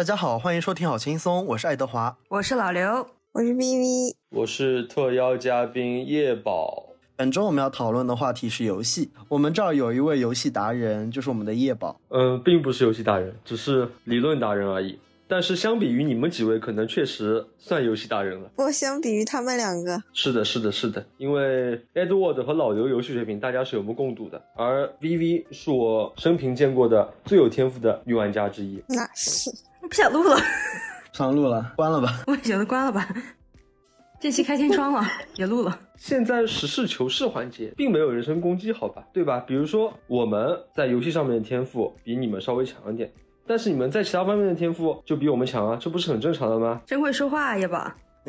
大家好，欢迎收听好轻松，我是爱德华。我是老刘，我是 VV，我是特邀嘉宾叶宝。本周我们要讨论的话题是游戏。我们这儿有一位游戏达人，就是我们的叶宝。嗯，并不是游戏达人，只是理论达人而已。但是相比于你们几位，可能确实算游戏达人了。不过相比于他们两个，是的，是的，是的，因为 Edward 和老刘游戏水平大家是有目共睹的，而 VV 是我生平见过的最有天赋的女玩家之一。那是不想录了，不想录了，关了吧。我也觉得关了吧。这期开天窗了，也录了。现在实事求是环节，并没有人身攻击，好吧，对吧？比如说我们在游戏上面的天赋比你们稍微强一点。但是你们在其他方面的天赋就比我们强啊，这不是很正常的吗？真会说话，叶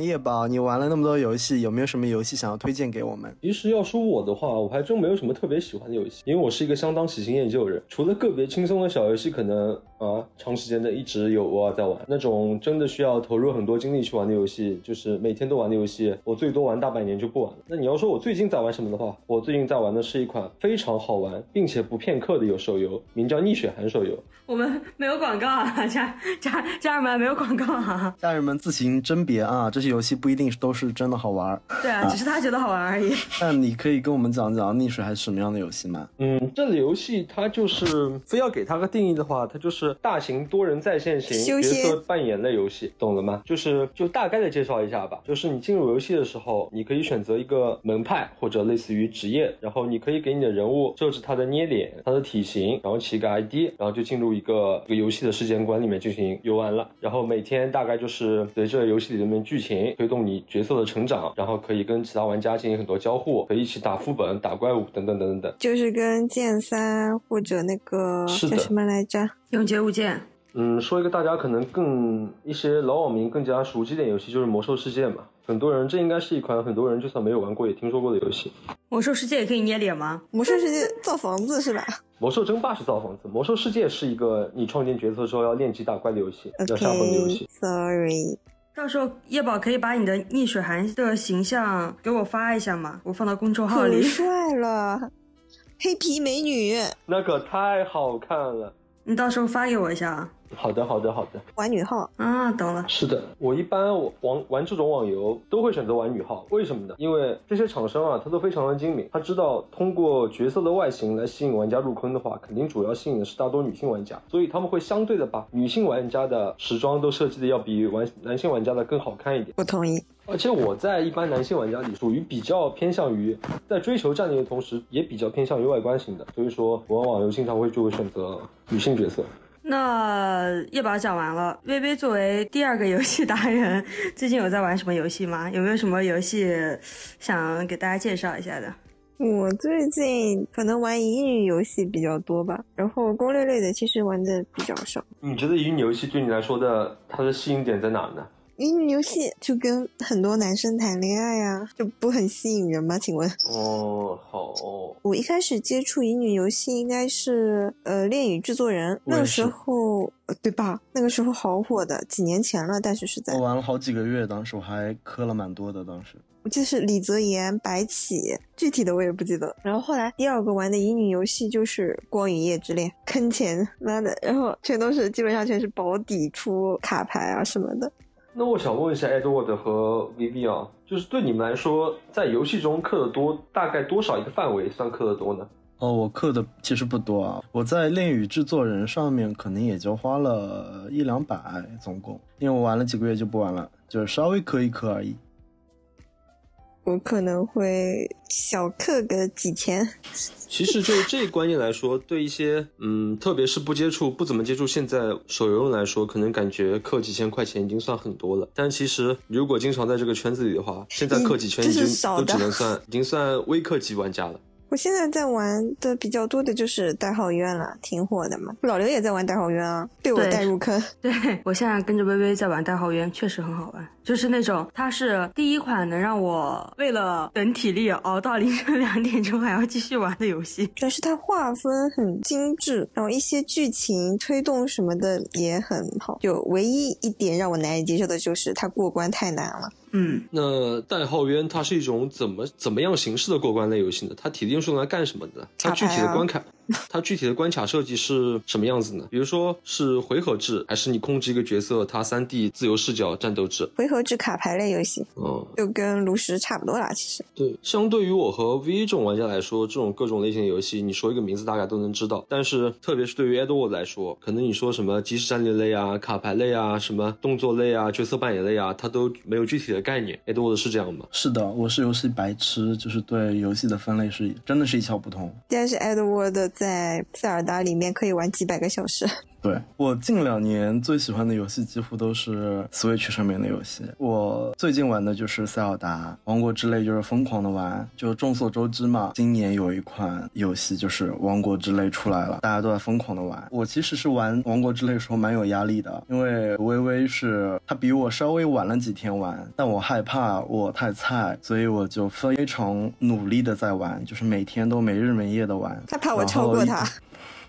宝。叶宝，你玩了那么多游戏，有没有什么游戏想要推荐给我们？其实要说我的话，我还真没有什么特别喜欢的游戏，因为我是一个相当喜新厌旧的人。除了个别轻松的小游戏，可能啊长时间的一直有偶尔在玩。那种真的需要投入很多精力去玩的游戏，就是每天都玩的游戏，我最多玩大半年就不玩了。那你要说我最近在玩什么的话，我最近在玩的是一款非常好玩并且不骗氪的有手游，名叫逆血寒手游。我们没有广告啊，家家家人们没有广告啊，家人们自行甄别啊，这些游戏不一定都是真的好玩。对啊，只是他觉得好玩而已。那你可以跟我们讲讲溺水还是什么样的游戏吗？嗯，这个游戏它就是非要给它个定义的话，它就是大型多人在线型角色扮演类游戏，懂了吗？就是就大概的介绍一下吧。就是你进入游戏的时候，你可以选择一个门派或者类似于职业，然后你可以给你的人物设置他的捏脸、他的体型，然后起个 ID，然后就进入一个一个游戏的世界观里面进行游玩了。然后每天大概就是随着游戏里面剧情推动你角色的成长，然后可以跟其他玩家进行很多交互，可以一起打副本、打怪物等等等等等。就是跟剑三或者那个叫什么来着？永劫无间。嗯，说一个大家可能更一些老网民更加熟悉点游戏，就是魔兽世界嘛。很多人这应该是一款很多人就算没有玩过也听说过的游戏。魔兽世界也可以捏脸吗？魔兽世界造房子是吧？魔兽争霸是造房子，魔兽世界是一个你创建角色之后要练级打怪的游戏，要下魂的游戏。Sorry，到时候叶宝可以把你的逆水寒的形象给我发一下吗？我放到公众号里。可帅了，黑皮美女，那可太好看了。你到时候发给我一下啊。好的，好的，好的。玩女号啊，懂了。是的，我一般我玩玩这种网游都会选择玩女号，为什么呢？因为这些厂商啊，他都非常的精明，他知道通过角色的外形来吸引玩家入坑的话，肯定主要吸引的是大多女性玩家，所以他们会相对的把女性玩家的时装都设计的要比玩男性玩家的更好看一点。不同意。而且我在一般男性玩家里属于比较偏向于在追求战力的同时，也比较偏向于外观型的，所以说我玩网游经常会就会选择女性角色。那叶宝讲完了，微微作为第二个游戏达人，最近有在玩什么游戏吗？有没有什么游戏想给大家介绍一下的？我最近可能玩乙女游戏比较多吧，然后攻略类的其实玩的比较少。你觉得乙女游戏对你来说的它的吸引点在哪呢？乙女游戏就跟很多男生谈恋爱呀，就不很吸引人吗？请问？哦，好。我一开始接触乙女游戏应该是呃《恋与制作人》，那个时候对吧？那个时候好火的，几年前了，但是是在我玩了好几个月，当时我还磕了蛮多的。当时我记得是李泽言、白起，具体的我也不记得。然后后来第二个玩的乙女游戏就是《光与夜之恋》，坑钱妈的，然后全都是基本上全是保底出卡牌啊什么的。那我想问一下 Edward 和 Vivi 啊，就是对你们来说，在游戏中氪的多，大概多少一个范围算氪的多呢？哦，我氪的其实不多啊，我在恋与制作人上面可能也就花了一两百总共，因为我玩了几个月就不玩了，就是稍微氪一氪而已。我可能会小氪个几千。其实就这个观念来说，对一些嗯，特别是不接触、不怎么接触现在手游来说，可能感觉氪几千块钱已经算很多了。但其实如果经常在这个圈子里的话，现在氪几千已经都只能算，已经算微氪级玩家了。我现在在玩的比较多的就是代号渊了，挺火的嘛。老刘也在玩代号渊啊，被我带入坑。对我现在跟着微微在玩代号渊，确实很好玩。就是那种，它是第一款能让我为了等体力熬到凌晨两点钟还要继续玩的游戏。但是它画风很精致，然后一些剧情推动什么的也很好。就唯一一点让我难以接受的就是它过关太难了。嗯，那代号渊它是一种怎么怎么样形式的过关类游戏呢？它体定是用来干什么的？它具体的关卡 它具体的关卡设计是什么样子呢？比如说是回合制，还是你控制一个角色，它三 D 自由视角战斗制？回合制卡牌类游戏，嗯，就跟炉石差不多啦。其实，对，相对于我和 V 这种玩家来说，这种各种类型的游戏，你说一个名字大概都能知道。但是，特别是对于 Edward 来说，可能你说什么即时战略类啊、卡牌类啊、什么动作类啊、角色扮演类啊，他都没有具体的概念。Edward 是这样吗？是的，我是游戏白痴，就是对游戏的分类是真的是一窍不通。但是 Edward 在塞尔达里面可以玩几百个小时。对我近两年最喜欢的游戏几乎都是 Switch 上面的游戏。我最近玩的就是塞尔达、王国之泪，就是疯狂的玩。就众所周知嘛，今年有一款游戏就是王国之泪出来了，大家都在疯狂的玩。我其实是玩王国之泪的时候蛮有压力的，因为微微是她比我稍微晚了几天玩，但我害怕我太菜，所以我就非常努力的在玩，就是每天都没日没夜的玩。他怕我超过他。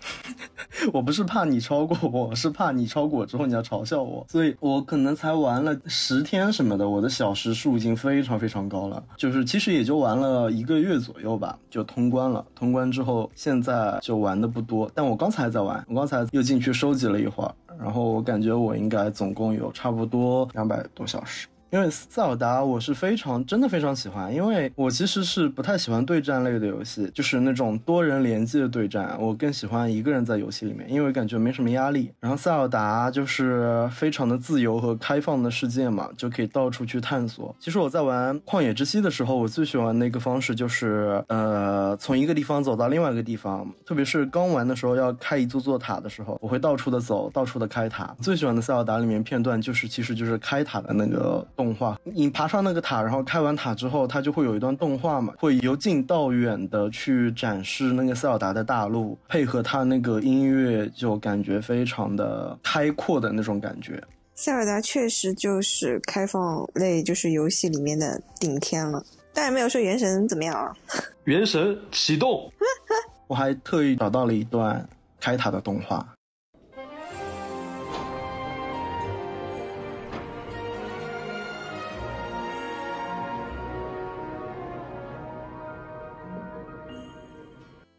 我不是怕你超过我，是怕你超过我之后你要嘲笑我，所以我可能才玩了十天什么的，我的小时数已经非常非常高了，就是其实也就玩了一个月左右吧，就通关了。通关之后，现在就玩的不多，但我刚才在玩，我刚才又进去收集了一会儿，然后我感觉我应该总共有差不多两百多小时。因为塞尔达我是非常真的非常喜欢，因为我其实是不太喜欢对战类的游戏，就是那种多人联机的对战，我更喜欢一个人在游戏里面，因为感觉没什么压力。然后塞尔达就是非常的自由和开放的世界嘛，就可以到处去探索。其实我在玩旷野之息的时候，我最喜欢的一个方式就是呃从一个地方走到另外一个地方，特别是刚玩的时候要开一座座塔的时候，我会到处的走，到处的开塔。最喜欢的塞尔达里面片段就是其实就是开塔的那个。动画，你爬上那个塔，然后开完塔之后，它就会有一段动画嘛，会由近到远的去展示那个塞尔达的大陆，配合它那个音乐，就感觉非常的开阔的那种感觉。塞尔达确实就是开放类，就是游戏里面的顶天了。当然没有说原神怎么样啊？原神启动，我还特意找到了一段开塔的动画。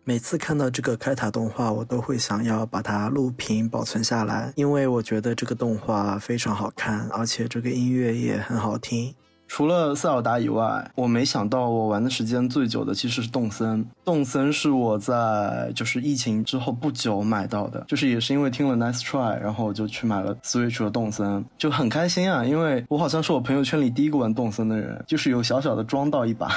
每次看到这个开塔动画，我都会想要把它录屏保存下来，因为我觉得这个动画非常好看，而且这个音乐也很好听。除了塞尔达以外，我没想到我玩的时间最久的其实是动森。动森是我在就是疫情之后不久买到的，就是也是因为听了 Nice Try，然后我就去买了 Switch 的动森，就很开心啊，因为我好像是我朋友圈里第一个玩动森的人，就是有小小的装到一把。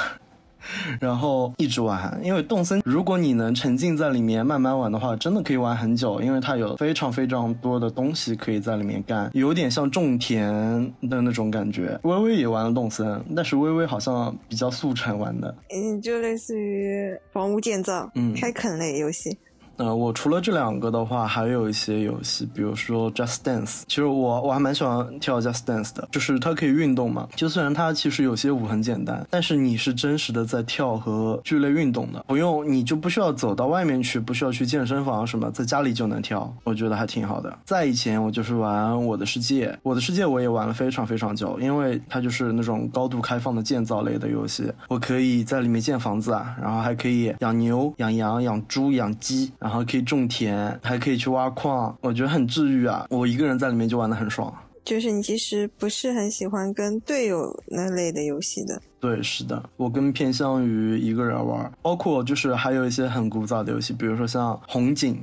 然后一直玩，因为动森，如果你能沉浸在里面慢慢玩的话，真的可以玩很久，因为它有非常非常多的东西可以在里面干，有点像种田的那种感觉。微微也玩了动森，但是微微好像比较速成玩的，嗯，就类似于房屋建造、嗯，开垦类游戏。呃，我除了这两个的话，还有一些游戏，比如说 Just Dance。其实我我还蛮喜欢跳 Just Dance 的，就是它可以运动嘛。就虽然它其实有些舞很简单，但是你是真实的在跳和剧烈运动的，不用你就不需要走到外面去，不需要去健身房什么，在家里就能跳，我觉得还挺好的。在以前我就是玩我的世界，我的世界我也玩了非常非常久，因为它就是那种高度开放的建造类的游戏，我可以在里面建房子啊，然后还可以养牛、养羊、养猪、养鸡。后可以种田，还可以去挖矿，我觉得很治愈啊！我一个人在里面就玩的很爽。就是你其实不是很喜欢跟队友那类的游戏的。对，是的，我更偏向于一个人玩。包括就是还有一些很古早的游戏，比如说像红警，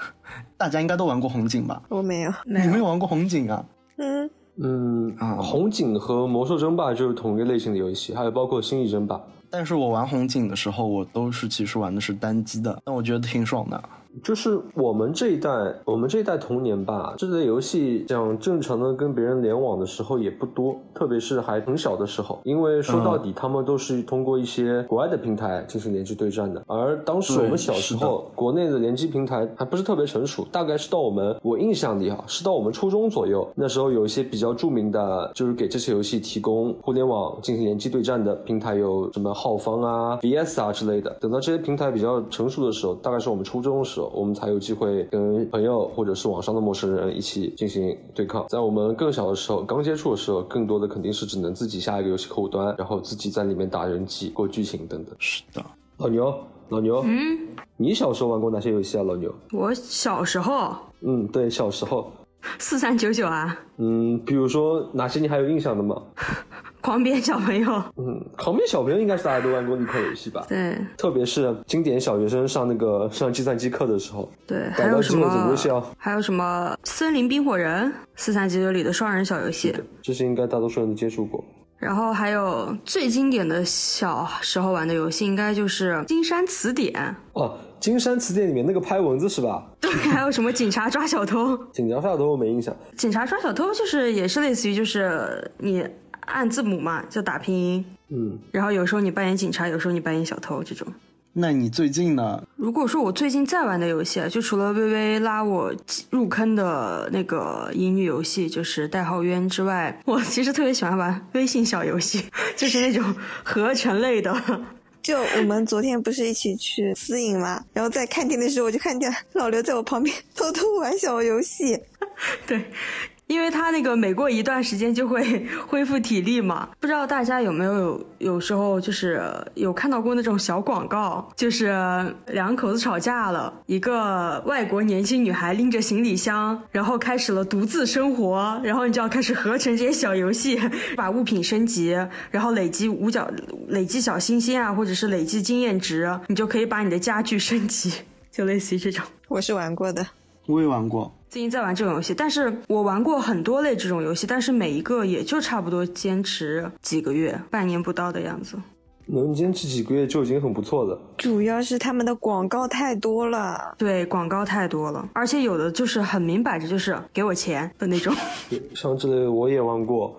大家应该都玩过红警吧？我没有，你没有玩过红警啊？嗯嗯啊，红警和魔兽争霸就是同一个类型的游戏，还有包括星际争霸。但是我玩红警的时候，我都是其实玩的是单机的，但我觉得挺爽的。就是我们这一代，我们这一代童年吧，这类游戏讲正常的跟别人联网的时候也不多，特别是还很小的时候，因为说到底他们都是通过一些国外的平台进行联机对战的。而当时我们小时候，国内的联机平台还不是特别成熟，大概是到我们我印象里哈，是到我们初中左右，那时候有一些比较著名的，就是给这些游戏提供互联网进行联机对战的平台，有什么浩方啊、VS 啊之类的。等到这些平台比较成熟的时候，大概是我们初中的时候。我们才有机会跟朋友或者是网上的陌生人一起进行对抗。在我们更小的时候，刚接触的时候，更多的肯定是只能自己下一个游戏客户端，然后自己在里面打人机、过剧情等等。是的，老牛，老牛，嗯，你小时候玩过哪些游戏啊，老牛？我小时候，嗯，对，小时候，四三九九啊。嗯，比如说哪些你还有印象的吗？狂扁小朋友，嗯，狂扁小朋友应该是大家都玩过的一款游戏吧？对，特别是经典小学生上那个上计算机课的时候，对，还有什么？还有什么森林冰火人，四三九九里的双人小游戏，这些应该大多数人都接触过。然后还有最经典的小时候玩的游戏，应该就是《金山词典》哦，《金山词典》里面那个拍蚊子是吧？对，还有什么警察抓小偷？警察抓小偷我没印象。警察抓小偷就是也是类似于就是你按字母嘛，就打拼音。嗯。然后有时候你扮演警察，有时候你扮演小偷这种。那你最近呢？如果说我最近在玩的游戏，就除了微微拉我入坑的那个乙女游戏，就是代号冤之外，我其实特别喜欢玩微信小游戏，就是那种合成类的。就我们昨天不是一起去私影嘛，然后在看店的时候，我就看见老刘在我旁边偷偷玩小游戏。对。因为他那个每过一段时间就会 恢复体力嘛，不知道大家有没有有有时候就是有看到过那种小广告，就是两口子吵架了，一个外国年轻女孩拎着行李箱，然后开始了独自生活，然后你就要开始合成这些小游戏，把物品升级，然后累积五角、累积小星星啊，或者是累积经验值，你就可以把你的家具升级，就类似于这种。我是玩过的，我也玩过。最近在玩这种游戏，但是我玩过很多类这种游戏，但是每一个也就差不多坚持几个月，半年不到的样子。能坚持几个月就已经很不错了。主要是他们的广告太多了，对，广告太多了，而且有的就是很明摆着就是给我钱的那种。像这类我也玩过。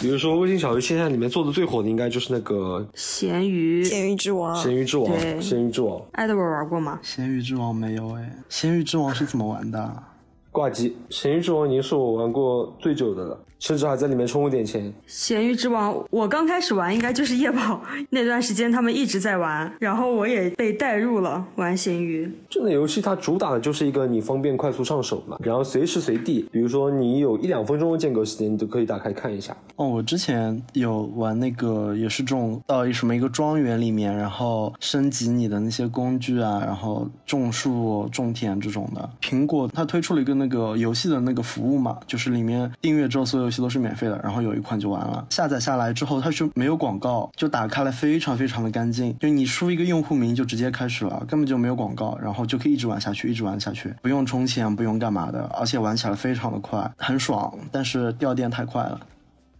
比如说，微信小游戏现在里面做的最火的，应该就是那个咸鱼，咸鱼之王，咸鱼之王，咸鱼之王。艾德玩过吗？咸鱼之王没有哎，咸鱼之王是怎么玩的？挂机，咸鱼之王已经是我玩过最久的了。甚至还在里面充了点钱。咸鱼之王，我刚开始玩应该就是夜跑那段时间，他们一直在玩，然后我也被带入了玩咸鱼。这个游戏它主打的就是一个你方便快速上手嘛，然后随时随地，比如说你有一两分钟的间隔时间，你都可以打开看一下。哦，我之前有玩那个，也是这种到一什么一个庄园里面，然后升级你的那些工具啊，然后种树、种田这种的。苹果它推出了一个那个游戏的那个服务嘛，就是里面订阅之后所有。都是免费的，然后有一款就完了。下载下来之后，它是没有广告，就打开了，非常非常的干净。就你输一个用户名就直接开始了，根本就没有广告，然后就可以一直玩下去，一直玩下去，不用充钱，不用干嘛的，而且玩起来非常的快，很爽。但是掉电太快了。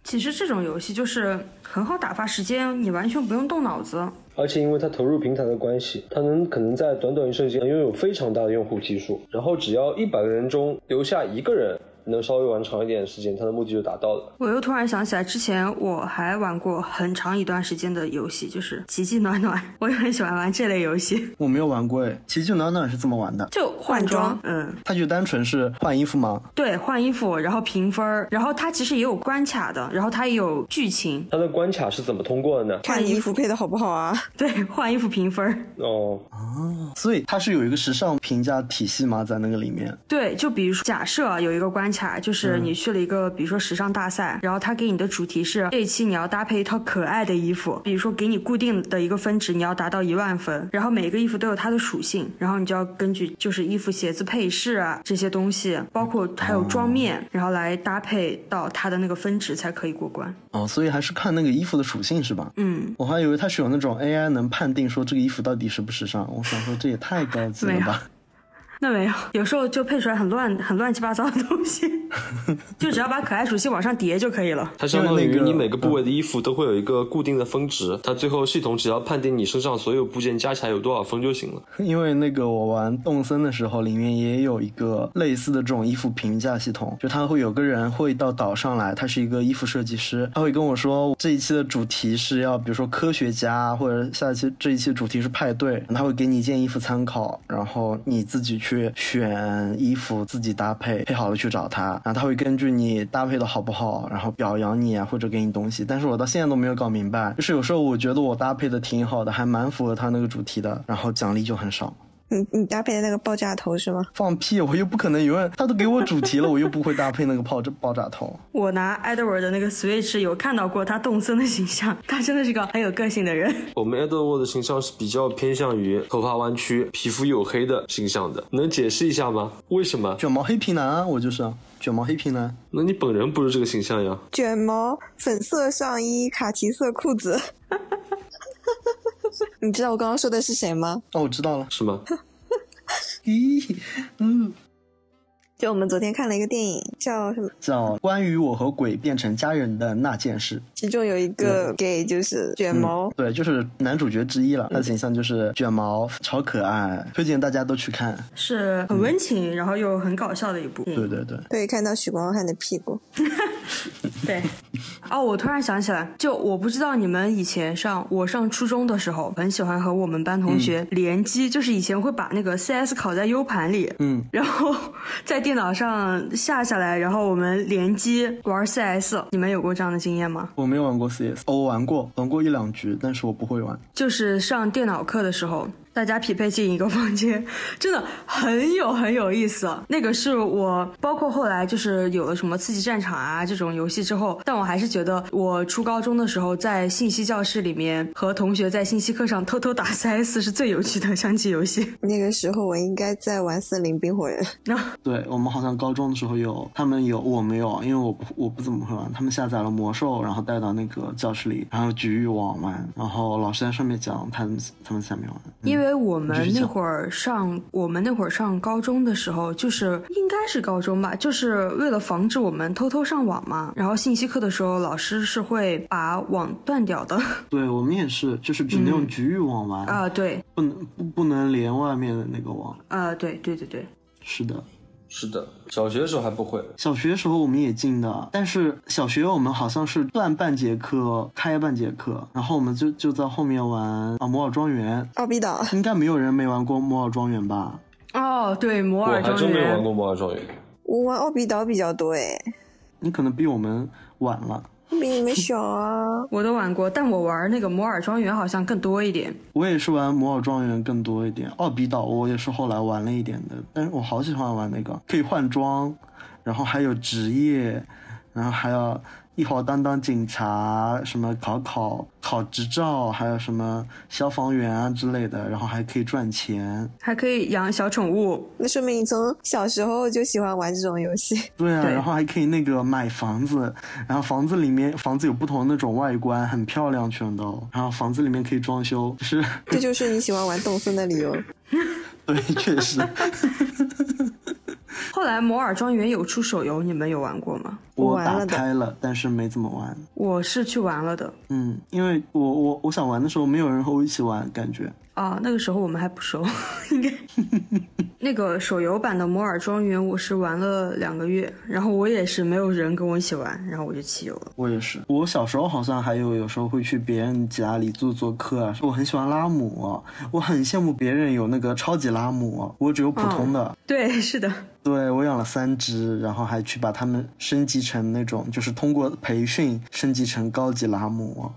其实这种游戏就是很好打发时间，你完全不用动脑子。而且因为它投入平台的关系，它能可能在短短一瞬间拥有非常大的用户基数，然后只要一百个人中留下一个人。能稍微玩长一点的时间，它的目的就达到了。我又突然想起来，之前我还玩过很长一段时间的游戏，就是《奇迹暖暖》，我也很喜欢玩这类游戏。我没有玩过诶，《奇迹暖暖》是怎么玩的？就换装，嗯，它就单纯是换衣服吗？对，换衣服，然后评分，然后它其实也有关卡的，然后它也有剧情。它的关卡是怎么通过的呢？看衣服配的好不好啊？对，换衣服评分。哦哦，所以它是有一个时尚评价体系吗？在那个里面？对，就比如说，假设有一个关卡，就是你。去了一个，比如说时尚大赛，然后他给你的主题是这一期你要搭配一套可爱的衣服，比如说给你固定的一个分值，你要达到一万分，然后每个衣服都有它的属性，然后你就要根据就是衣服、鞋子、配饰啊这些东西，包括还有妆面，然后来搭配到它的那个分值才可以过关。哦，所以还是看那个衣服的属性是吧？嗯，我还以为它是有那种 AI 能判定说这个衣服到底时不时尚，我想说这也太高级了吧。那没有，有时候就配出来很乱、很乱七八糟的东西，就只要把可爱属性往上叠就可以了。它相当于你每个部位的衣服都会有一个固定的峰值，它最后系统只要判定你身上所有部件加起来有多少分就行了。因为那个我玩动森的时候，里面也有一个类似的这种衣服评价系统，就他会有个人会到岛上来，他是一个衣服设计师，他会跟我说这一期的主题是要比如说科学家，或者下一期这一期主题是派对，他会给你一件衣服参考，然后你自己去。去选衣服，自己搭配，配好了去找他，然后他会根据你搭配的好不好，然后表扬你啊，或者给你东西。但是我到现在都没有搞明白，就是有时候我觉得我搭配的挺好的，还蛮符合他那个主题的，然后奖励就很少。你你搭配的那个爆炸头是吗？放屁！我又不可能永远，他都给我主题了，我又不会搭配那个爆炸爆炸头。我拿 Edward 的那个 Switch 有看到过他动森的形象，他真的是个很有个性的人。我们 Edward 的形象是比较偏向于头发弯曲、皮肤黝黑的形象的，能解释一下吗？为什么？卷毛黑皮男啊，我就是卷毛黑皮男。那你本人不是这个形象呀？卷毛粉色上衣、卡其色裤子。你知道我刚刚说的是谁吗？哦，我知道了，是吗？咦，嗯。就我们昨天看了一个电影，叫什么？叫《关于我和鬼变成家人的那件事》。其中有一个 gay 就是卷毛，对，就是男主角之一了。他的形象就是卷毛，超可爱，推荐大家都去看。是很温情，然后又很搞笑的一部。对对对，可以看到许光汉的屁股。对。哦，我突然想起来，就我不知道你们以前上我上初中的时候，很喜欢和我们班同学联机，就是以前会把那个 CS 拷在 U 盘里，嗯，然后 在电脑上下下来，然后我们联机玩 CS。你们有过这样的经验吗？我没有玩过 CS，我玩过，玩过一两局，但是我不会玩。就是上电脑课的时候。大家匹配进一个房间，真的很有很有意思。那个是我，包括后来就是有了什么刺激战场啊这种游戏之后，但我还是觉得我初高中的时候在信息教室里面和同学在信息课上偷偷打 CS 是最有趣的象棋游戏。那个时候我应该在玩森林冰火人。对我们好像高中的时候有，他们有我没有，因为我不我不怎么会玩。他们下载了魔兽，然后带到那个教室里，然后局域网玩，然后老师在上面讲，他们他们下面玩。因为我们那会儿上我们那会儿上高中的时候，就是应该是高中吧，就是为了防止我们偷偷上网嘛。然后信息课的时候，老师是会把网断掉的。对我们也是，就是只能用局域网玩啊，对，不能不不能连外面的那个网啊，对对对对，是的。是的，小学的时候还不会。小学的时候我们也进的，但是小学我们好像是断半节课，开半节课，然后我们就就在后面玩啊摩尔庄园、奥比岛。应该没有人没玩过摩尔庄园吧？哦，对，摩尔庄园。我还真没玩过摩尔庄园。我玩奥比岛比较多哎。你可能比我们晚了。比你们小啊！我都玩过，但我玩那个摩尔庄园好像更多一点。我也是玩摩尔庄园更多一点，奥比岛我也是后来玩了一点的，但是我好喜欢玩那个，可以换装，然后还有职业，然后还要。一会儿当当警察，什么考考考执照，还有什么消防员啊之类的，然后还可以赚钱，还可以养小宠物。那说明你从小时候就喜欢玩这种游戏。对啊，然后还可以那个买房子，然后房子里面房子有不同的那种外观，很漂亮，全都。然后房子里面可以装修，是。这就是你喜欢玩动森的理由。对，确实。后来摩尔庄园有出手游，你们有玩过吗？我打开了，但是没怎么玩。我是去玩了的。嗯，因为我我我想玩的时候，没有人和我一起玩，感觉。啊，那个时候我们还不熟，应该。那个手游版的摩尔庄园，我是玩了两个月，然后我也是没有人跟我一起玩，然后我就弃游了。我也是，我小时候好像还有有时候会去别人家里做做客啊。我很喜欢拉姆，我很羡慕别人有那个超级拉姆，我只有普通的。对，是的。对，我养了三只，然后还去把它们升级成那种，就是通过培训升级成高级拉姆。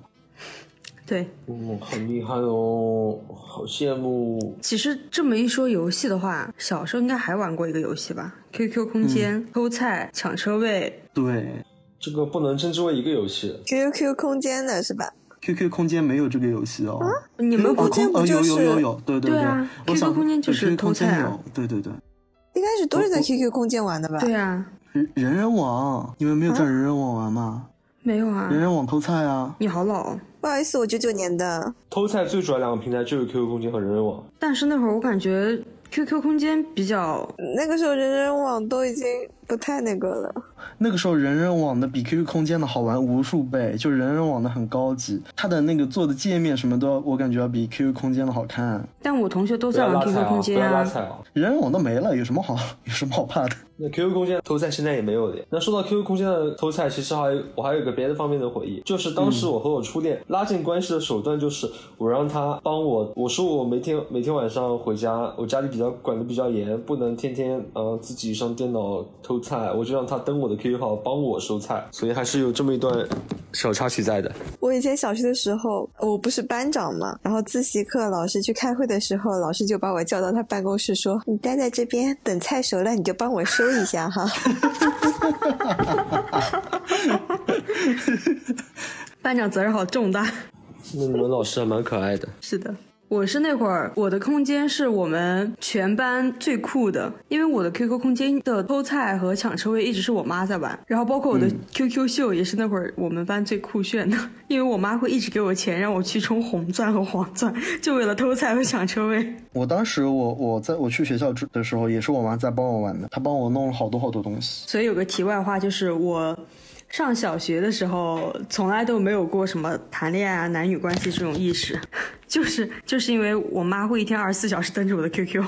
对，嗯，很厉害哦，好羡慕。其实这么一说，游戏的话，小时候应该还玩过一个游戏吧？QQ 空间、偷菜、抢车位。对，这个不能称之为一个游戏。QQ 空间的是吧？QQ 空间没有这个游戏哦。你们空间不就是有有有？对对对啊，QQ 空间就是偷菜。对对对。一开始都是在 QQ 空间玩的吧？对啊。人人人网，你们没有在人人网玩吗？没有啊。人人网偷菜啊。你好老。不好意思，我九九年的。偷菜最主要两个平台就是 QQ 空间和人人网。但是那会儿我感觉 QQ 空间比较，那个时候人人网都已经不太那个了。那个时候人人网的比 QQ 空间的好玩无数倍，就人人网的很高级，它的那个做的界面什么都要，我感觉要比 QQ 空间的好看。但我同学都在玩 QQ 空间啊。人人网都没了，有什么好有什么好怕的？那 QQ 空间偷菜现在也没有了。那说到 QQ 空间的偷菜，其实还我还有个别的方面的回忆，就是当时我和我初恋拉近关系的手段，就是我让他帮我，我说我每天每天晚上回家，我家里比较管的比较严，不能天天呃自己上电脑偷菜，我就让他登我的 QQ 号帮我收菜，所以还是有这么一段小插曲在的。我以前小学的时候，我不是班长嘛，然后自习课老师去开会的时候，老师就把我叫到他办公室说：“你待在这边，等菜熟了你就帮我收一下哈。” 班长责任好重大。那你们老师还蛮可爱的。是的。我是那会儿，我的空间是我们全班最酷的，因为我的 QQ 空间的偷菜和抢车位一直是我妈在玩，然后包括我的 QQ 秀也是那会儿我们班最酷炫的，因为我妈会一直给我钱让我去充红钻和黄钻，就为了偷菜和抢车位。我当时我我在我去学校的时候，也是我妈在帮我玩的，她帮我弄了好多好多东西。所以有个题外话就是我。上小学的时候，从来都没有过什么谈恋爱啊、男女关系这种意识，就是就是因为我妈会一天二十四小时登着我的 QQ，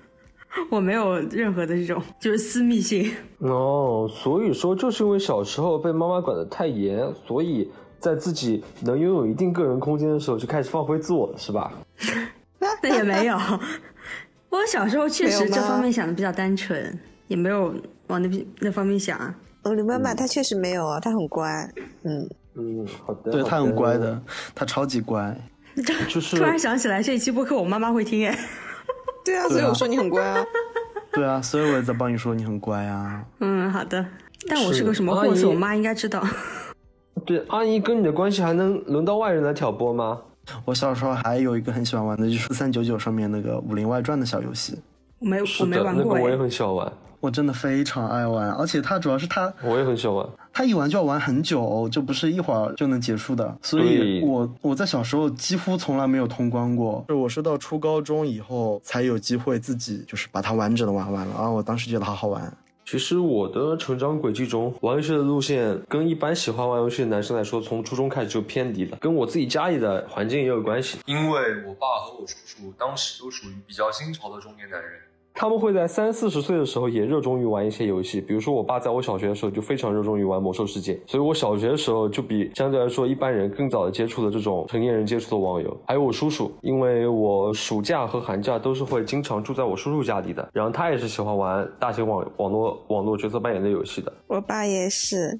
我没有任何的这种就是私密性。哦，所以说就是因为小时候被妈妈管得太严，所以在自己能拥有一定个人空间的时候就开始放飞自我了，是吧？那也没有，我小时候确实这方面想的比较单纯，也没有往那边那方面想啊。我的妈妈她确实没有啊，她很乖，嗯嗯，好的，对她很乖的，她超级乖。就是突然想起来这一期播客我妈妈会听哎，对啊，所以我说你很乖啊。对啊，所以我也在帮你说你很乖啊。嗯，好的，但我是个什么货色，我妈应该知道。对，阿姨跟你的关系还能轮到外人来挑拨吗？我小时候还有一个很喜欢玩的，就是三九九上面那个《武林外传》的小游戏。我没我没玩过那个我也很喜欢玩。我真的非常爱玩，而且它主要是它，我也很喜欢玩。它一玩就要玩很久，就不是一会儿就能结束的。所以我我在小时候几乎从来没有通关过，就我是到初高中以后才有机会自己就是把它完整的玩完了啊！我当时觉得好好玩。其实我的成长轨迹中，玩游戏的路线跟一般喜欢玩游戏的男生来说，从初中开始就偏离了，跟我自己家里的环境也有关系。因为我爸和我叔叔当时都属于比较新潮的中年男人。他们会在三四十岁的时候也热衷于玩一些游戏，比如说我爸在我小学的时候就非常热衷于玩魔兽世界，所以我小学的时候就比相对来说一般人更早的接触了这种成年人接触的网游。还有我叔叔，因为我暑假和寒假都是会经常住在我叔叔家里的，然后他也是喜欢玩大型网网络网络角色扮演类游戏的。我爸也是。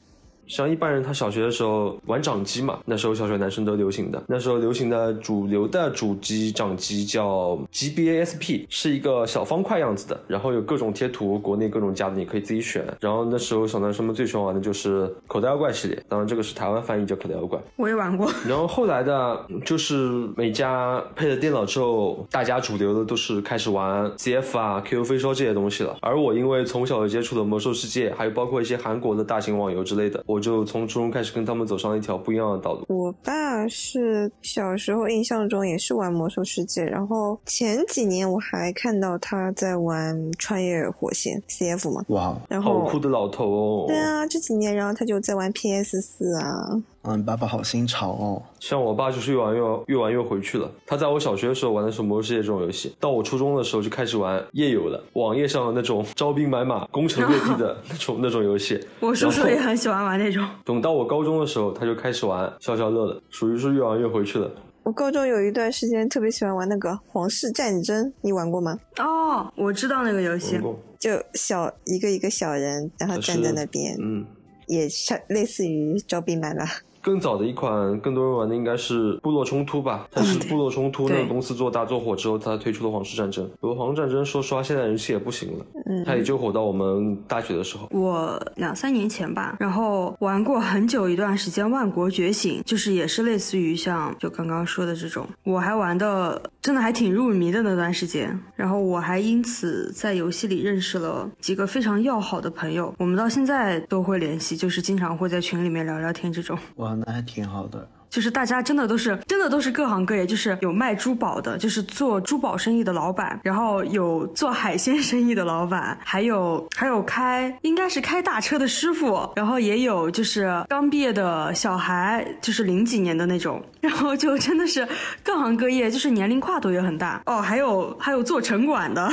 像一般人，他小学的时候玩掌机嘛，那时候小学男生都流行的。那时候流行的主流的主机掌机叫 GBASP，是一个小方块样子的，然后有各种贴图，国内各种家的你可以自己选。然后那时候小男生们最喜欢玩的就是口袋妖怪系列，当然这个是台湾翻译叫口袋妖怪，我也玩过。然后后来的就是每家配了电脑之后，大家主流的都是开始玩 CF 啊、QQ 飞车这些东西了。而我因为从小就接触了魔兽世界，还有包括一些韩国的大型网游之类的，我。我就从初中开始跟他们走上了一条不一样的道路。我爸是小时候印象中也是玩魔兽世界，然后前几年我还看到他在玩穿越火线 CF 嘛。哇，然后好酷的老头哦。对啊，这几年然后他就在玩 PS 四啊。嗯，爸爸好新潮哦。像我爸就是越玩越越玩越回去了。他在我小学的时候玩的是魔兽世界这种游戏，到我初中的时候就开始玩页游了，网页上的那种招兵买马、攻城略地的 那种那种游戏。我叔叔也很喜欢玩那种。等到我高中的时候，他就开始玩消消乐了，属于是越玩越回去了。我高中有一段时间特别喜欢玩那个皇室战争，你玩过吗？哦，我知道那个游戏，就小一个一个小人，然后站在那边，嗯，也像类似于招兵买马。更早的一款，更多人玩的应该是部落冲突吧？它是部落冲突那个公司做大做火之后，它推出了皇室战争。不过皇室战争说实话，现在人气也不行了。嗯，它也就火到我们大学的时候。我两三年前吧，然后玩过很久一段时间《万国觉醒》，就是也是类似于像就刚刚说的这种，我还玩的真的还挺入迷的那段时间。然后我还因此在游戏里认识了几个非常要好的朋友，我们到现在都会联系，就是经常会在群里面聊聊天这种。哇，那还挺好的。就是大家真的都是真的都是各行各业，就是有卖珠宝的，就是做珠宝生意的老板，然后有做海鲜生意的老板，还有还有开应该是开大车的师傅，然后也有就是刚毕业的小孩，就是零几年的那种，然后就真的是各行各业，就是年龄跨度也很大哦。还有还有做城管的。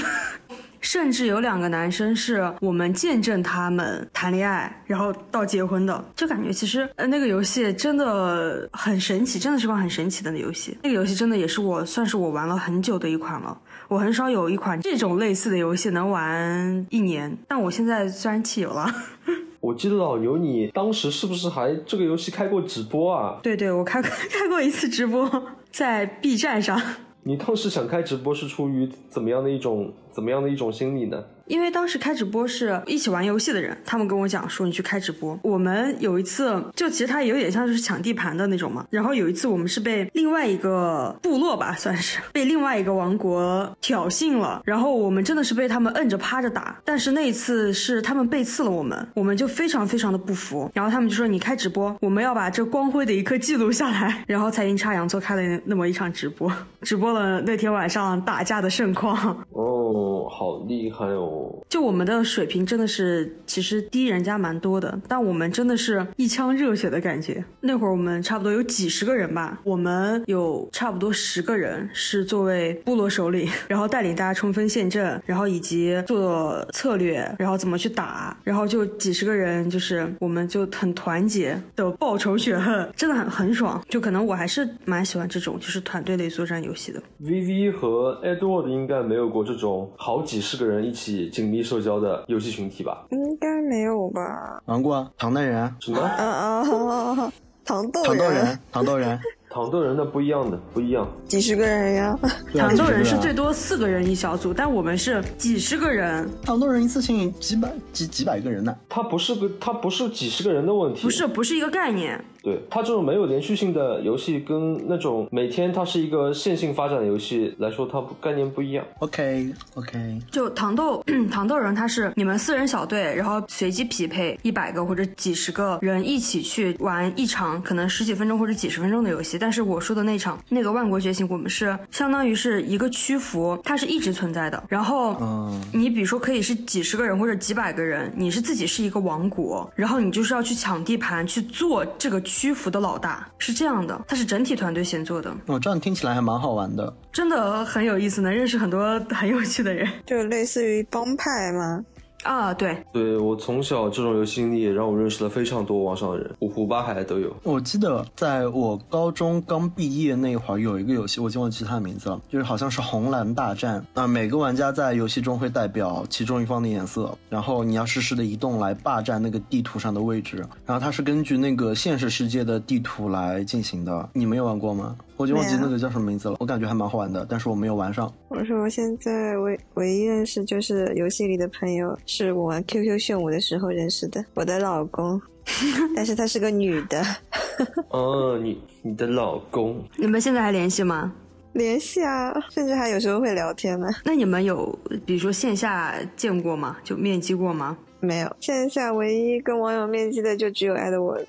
甚至有两个男生是我们见证他们谈恋爱，然后到结婚的，就感觉其实呃那个游戏真的很神奇，真的是款很神奇的游戏。那个游戏真的也是我算是我玩了很久的一款了。我很少有一款这种类似的游戏能玩一年，但我现在虽然弃游了。我记得老牛，你当时是不是还这个游戏开过直播啊？对对，我开开过一次直播，在 B 站上。你当时想开直播是出于怎么样的一种怎么样的一种心理呢？因为当时开直播是一起玩游戏的人，他们跟我讲说你去开直播。我们有一次就其实他有点像是抢地盘的那种嘛。然后有一次我们是被另外一个部落吧，算是被另外一个王国挑衅了，然后我们真的是被他们摁着趴着打。但是那一次是他们背刺了我们，我们就非常非常的不服。然后他们就说你开直播，我们要把这光辉的一刻记录下来。然后才阴差阳错开了那么一场直播，直播了那天晚上打架的盛况。哦，好厉害哦！就我们的水平真的是其实低人家蛮多的，但我们真的是一腔热血的感觉。那会儿我们差不多有几十个人吧，我们有差不多十个人是作为部落首领，然后带领大家冲锋陷阵，然后以及做策略，然后怎么去打，然后就几十个人，就是我们就很团结的报仇雪恨，真的很很爽。就可能我还是蛮喜欢这种就是团队类作战游戏的。VV 和 Edward 应该没有过这种好几十个人一起紧密社交的游戏群体吧？应该没有吧？玩过啊，糖豆人什么？啊啊！糖豆糖豆人，糖豆人。糖豆人 那不一样的，不一样，几十个人呀。糖豆人是最多四个人一小组，但我们是几十个人。糖豆人一次性几百几几百个人呢？他不是个，他不是几十个人的问题，不是，不是一个概念。对它这种没有连续性的游戏，跟那种每天它是一个线性发展的游戏来说，它概念不一样。OK OK，就糖豆 糖豆人，它是你们四人小队，然后随机匹配一百个或者几十个人一起去玩一场可能十几分钟或者几十分钟的游戏。但是我说的那场那个万国觉醒，我们是相当于是一个区服，它是一直存在的。然后，嗯，你比如说可以是几十个人或者几百个人，你是自己是一个王国，然后你就是要去抢地盘去做这个。屈服的老大是这样的，他是整体团队协作的。哦，这样听起来还蛮好玩的，真的很有意思，能认识很多很有趣的人，就类似于帮派吗？啊，对，对我从小这种游戏经历也让我认识了非常多网上的人，五湖八海都有。我记得在我高中刚毕业那会儿，有一个游戏，我忘记它的名字了，就是好像是红蓝大战啊。每个玩家在游戏中会代表其中一方的颜色，然后你要实时的移动来霸占那个地图上的位置。然后它是根据那个现实世界的地图来进行的。你没有玩过吗？我就忘记那个叫什么名字了，我感觉还蛮好玩的，但是我没有玩上。我说我现在唯唯一认识就是游戏里的朋友，是我玩 QQ 炫舞的时候认识的，我的老公，但是她是个女的。哦，你你的老公？你们现在还联系吗？联系啊，甚至还有时候会聊天呢。那你们有比如说线下见过吗？就面基过吗？没有，线下唯一跟网友面基的就只有 Edward。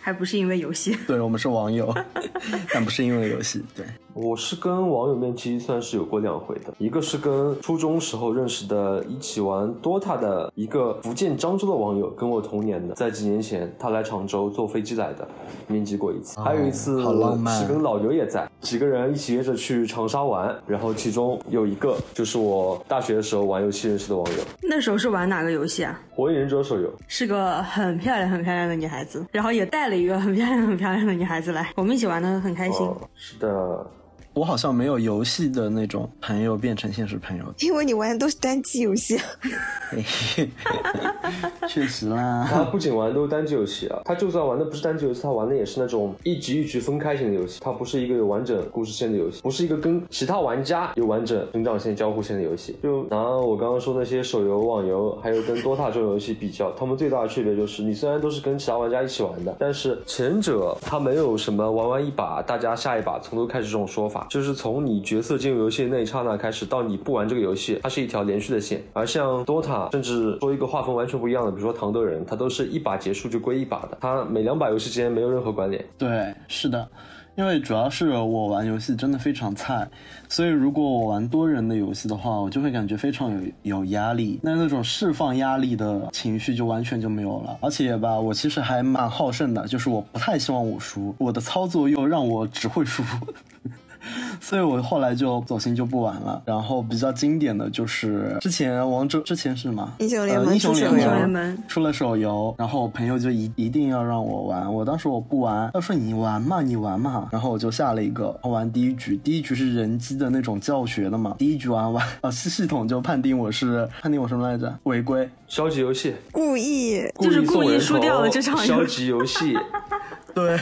还不是因为游戏，对我们是网友，但不是因为游戏。对，我是跟网友面基算是有过两回的，一个是跟初中时候认识的，一起玩 DOTA 的一个福建漳州的网友，跟我同年的，在几年前他来常州坐飞机来的，面基过一次。还有一次是跟老刘也在，几个人一起约着去长沙玩，然后其中有一个就是我大学的时候玩游戏认识的网友。那时候是玩哪个游戏啊？火影忍者手游。是个很漂亮很漂亮的女孩子，然后也带。带了一个很漂亮、很漂亮的女孩子来，我们一起玩的很开心。是的。我好像没有游戏的那种朋友变成现实朋友，因为你玩的都是单机游戏。确实啦，他不仅玩都是单机游戏啊，他就算玩的不是单机游戏，他玩的也是那种一局一局分开型的游戏，它不是一个有完整故事线的游戏，不是一个跟其他玩家有完整成长线交互线的游戏。就拿我刚刚说那些手游、网游，还有跟 DOTA 这种游戏比较，他们最大的区别就是，你虽然都是跟其他玩家一起玩的，但是前者他没有什么玩完一把，大家下一把从头开始这种说法。就是从你角色进入游戏那一刹那开始，到你不玩这个游戏，它是一条连续的线。而像 DOTA，甚至说一个画风完全不一样的，比如说糖豆人，它都是一把结束就归一把的，它每两把游戏之间没有任何关联。对，是的，因为主要是我玩游戏真的非常菜，所以如果我玩多人的游戏的话，我就会感觉非常有有压力，那那种释放压力的情绪就完全就没有了。而且吧，我其实还蛮好胜的，就是我不太希望我输，我的操作又让我只会输。所以我后来就走心就不玩了。然后比较经典的就是之前王者之前是什么？英雄联盟，英雄联盟出了手游，然后我朋友就一一定要让我玩，我当时我不玩，他说你玩嘛，你玩嘛，然后我就下了一个玩第一局，第一局是人机的那种教学的嘛，第一局玩完，啊系系统就判定我是判定我什么来着？违规，消极游戏，故意。就是故意输掉了这场消极游戏。对，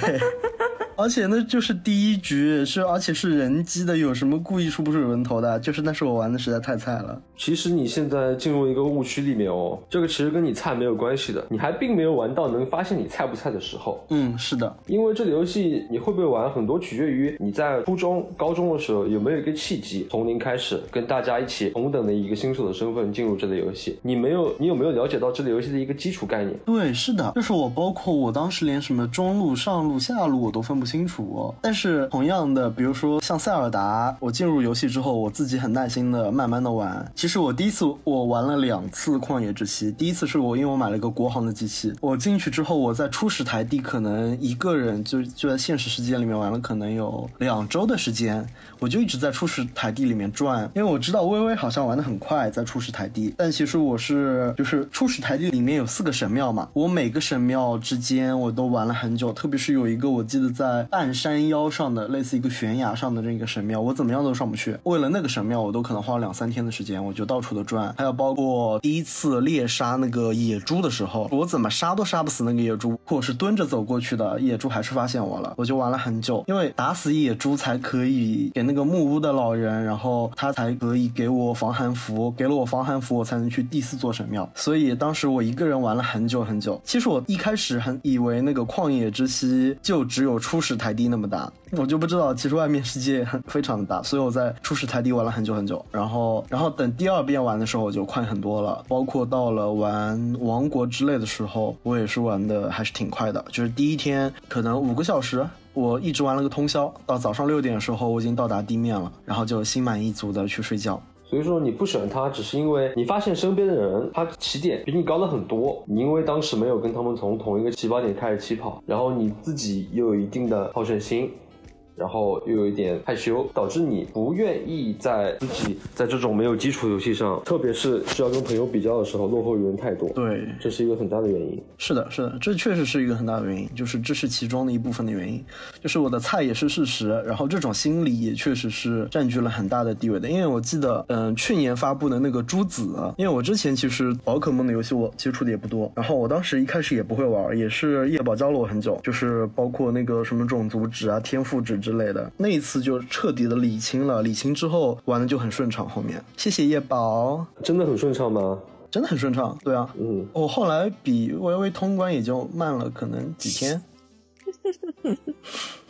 而且那就是第一局是，而且是人机的，有什么故意出不出人头的？就是那是我玩的实在太菜了。其实你现在进入一个误区里面哦，这个其实跟你菜没有关系的，你还并没有玩到能发现你菜不菜的时候。嗯，是的，因为这个游戏你会不会玩，很多取决于你在初中、高中的时候有没有一个契机，从零开始跟大家一起同等的一个新手的身份进入这类游戏。你没有，你有没有了解到这类游戏的一个基础概念？对，是的，就是我包括我当时连什么中路。上路下路我都分不清楚，但是同样的，比如说像塞尔达，我进入游戏之后，我自己很耐心的慢慢的玩。其其实我第一次我玩了两次旷野之息，第一次是我因为我买了一个国行的机器，我进去之后，我在初始台地可能一个人就就在现实世界里面玩了可能有两周的时间，我就一直在初始台地里面转，因为我知道微微好像玩的很快在初始台地，但其实我是就是初始台地里面有四个神庙嘛，我每个神庙之间我都玩了很久，特别。是有一个我记得在半山腰上的类似一个悬崖上的这个神庙，我怎么样都上不去。为了那个神庙，我都可能花了两三天的时间，我就到处的转。还有包括第一次猎杀那个野猪的时候，我怎么杀都杀不死那个野猪，或是蹲着走过去的野猪还是发现我了，我就玩了很久。因为打死野猪才可以给那个木屋的老人，然后他才可以给我防寒服，给了我防寒服，我才能去第四座神庙。所以当时我一个人玩了很久很久。其实我一开始很以为那个旷野之息。就只有初始台地那么大，我就不知道，其实外面世界很非常的大，所以我在初始台地玩了很久很久，然后，然后等第第二遍玩的时候我就快很多了，包括到了玩王国之类的时候，我也是玩的还是挺快的，就是第一天可能五个小时，我一直玩了个通宵，到早上六点的时候我已经到达地面了，然后就心满意足的去睡觉。所以说你不喜欢他，只是因为你发现身边的人他起点比你高了很多，你因为当时没有跟他们从同一个起跑点开始起跑，然后你自己又有一定的好胜心。然后又有一点害羞，导致你不愿意在自己在这种没有基础游戏上，特别是需要跟朋友比较的时候，落后于人太多。对，这是一个很大的原因。是的，是的，这确实是一个很大的原因，就是这是其中的一部分的原因。就是我的菜也是事实，然后这种心理也确实是占据了很大的地位的。因为我记得，嗯，去年发布的那个朱子，因为我之前其实宝可梦的游戏我接触的也不多，然后我当时一开始也不会玩，也是叶宝教了我很久，就是包括那个什么种族值啊、天赋值之类的，那一次就彻底的理清了，理清之后玩的就很顺畅。后面谢谢叶宝，真的很顺畅吗？真的很顺畅，对啊，嗯，我后来比微微通关也就慢了可能几天。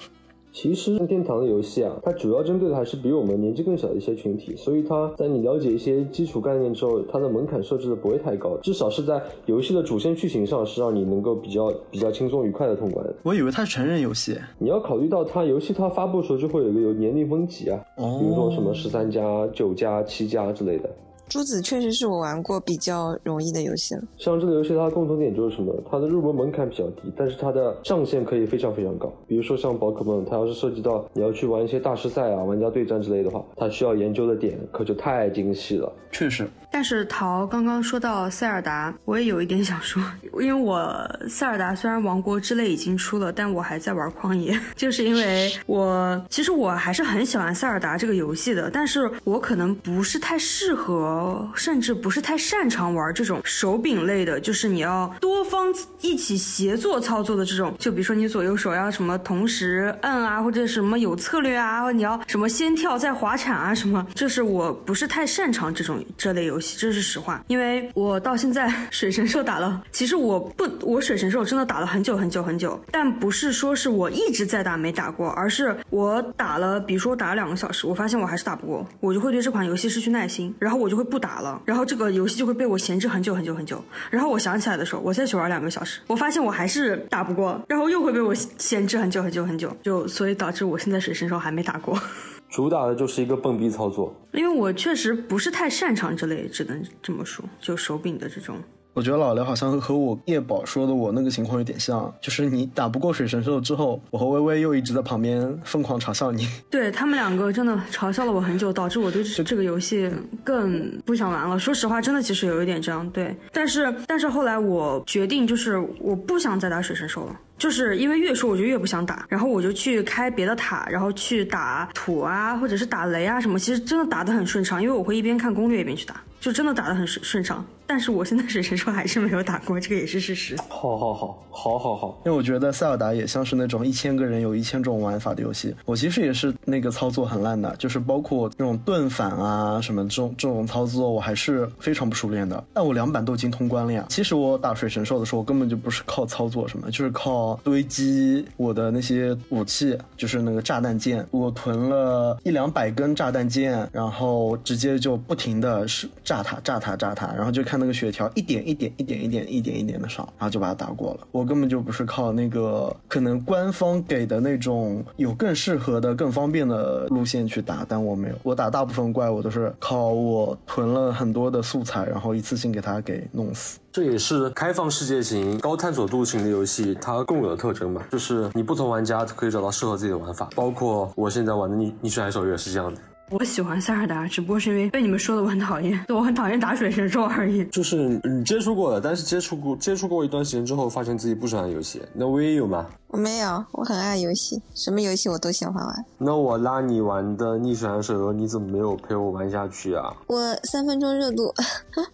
其实任天堂的游戏啊，它主要针对的还是比我们年纪更小的一些群体，所以它在你了解一些基础概念之后，它的门槛设置的不会太高，至少是在游戏的主线剧情上是让你能够比较比较轻松愉快的通关。我以为它是成人游戏，你要考虑到它游戏它发布的时候就会有一个有年龄分级啊，比如说什么十三加、九加、七加之类的。珠子确实是我玩过比较容易的游戏了。像这个游戏，它的共同点就是什么？它的入门门槛比较低，但是它的上限可以非常非常高。比如说像宝可梦，它要是涉及到你要去玩一些大师赛啊、玩家对战之类的话，它需要研究的点可就太精细了。确实。但是陶刚刚说到塞尔达，我也有一点想说，因为我塞尔达虽然王国之泪已经出了，但我还在玩旷野，就是因为我其实我还是很喜欢塞尔达这个游戏的，但是我可能不是太适合，哦甚至不是太擅长玩这种手柄类的，就是你要多方一起协作操作的这种，就比如说你左右手要什么同时摁啊，或者什么有策略啊，你要什么先跳再滑铲啊什么，这是我不是太擅长这种这类游戏。这是实话，因为我到现在水神兽打了，其实我不，我水神兽真的打了很久很久很久，但不是说是我一直在打没打过，而是我打了，比如说打了两个小时，我发现我还是打不过，我就会对这款游戏失去耐心，然后我就会不打了，然后这个游戏就会被我闲置很久很久很久，然后我想起来的时候，我再去玩两个小时，我发现我还是打不过，然后又会被我闲置很久很久很久，就所以导致我现在水神兽还没打过。主打的就是一个蹦逼操作，因为我确实不是太擅长这类，只能这么说，就手柄的这种。我觉得老刘好像和我叶宝说的我那个情况有点像，就是你打不过水神兽之后，我和微微又一直在旁边疯狂嘲笑你。对他们两个真的嘲笑了我很久，导致我对这这个游戏更不想玩了。说实话，真的其实有一点这样。对，但是但是后来我决定就是我不想再打水神兽了。就是因为越说我就越不想打，然后我就去开别的塔，然后去打土啊，或者是打雷啊什么，其实真的打得很顺畅，因为我会一边看攻略一边去打，就真的打得很顺顺畅。但是我现在水神兽还是没有打过，这个也是事实。好好好，好好好，因为我觉得塞尔达也像是那种一千个人有一千种玩法的游戏。我其实也是那个操作很烂的，就是包括那种盾反啊什么这种这种操作，我还是非常不熟练的。但我两版都已经通关了呀。其实我打水神兽的时候，我根本就不是靠操作什么，就是靠堆积我的那些武器，就是那个炸弹剑。我囤了一两百根炸弹剑，然后直接就不停的是炸它炸它炸它，然后就看。那个血条一点一点一点一点一点一点的上，然后就把它打过了。我根本就不是靠那个可能官方给的那种有更适合的、更方便的路线去打，但我没有。我打大部分怪物都是靠我囤了很多的素材，然后一次性给它给弄死。这也是开放世界型、高探索度型的游戏它共有的特征吧，就是你不同玩家可以找到适合自己的玩法。包括我现在玩的逆逆水海手游也是这样的。我喜欢塞尔达，只不过是因为被你们说的我很讨厌，我很讨厌打水神兽而已。就是你接触过的，但是接触过接触过一段时间之后，发现自己不喜欢游戏。那我也有吗？我没有，我很爱游戏，什么游戏我都喜欢玩。那我拉你玩的逆水寒手游，你怎么没有陪我玩下去啊？我三分钟热度。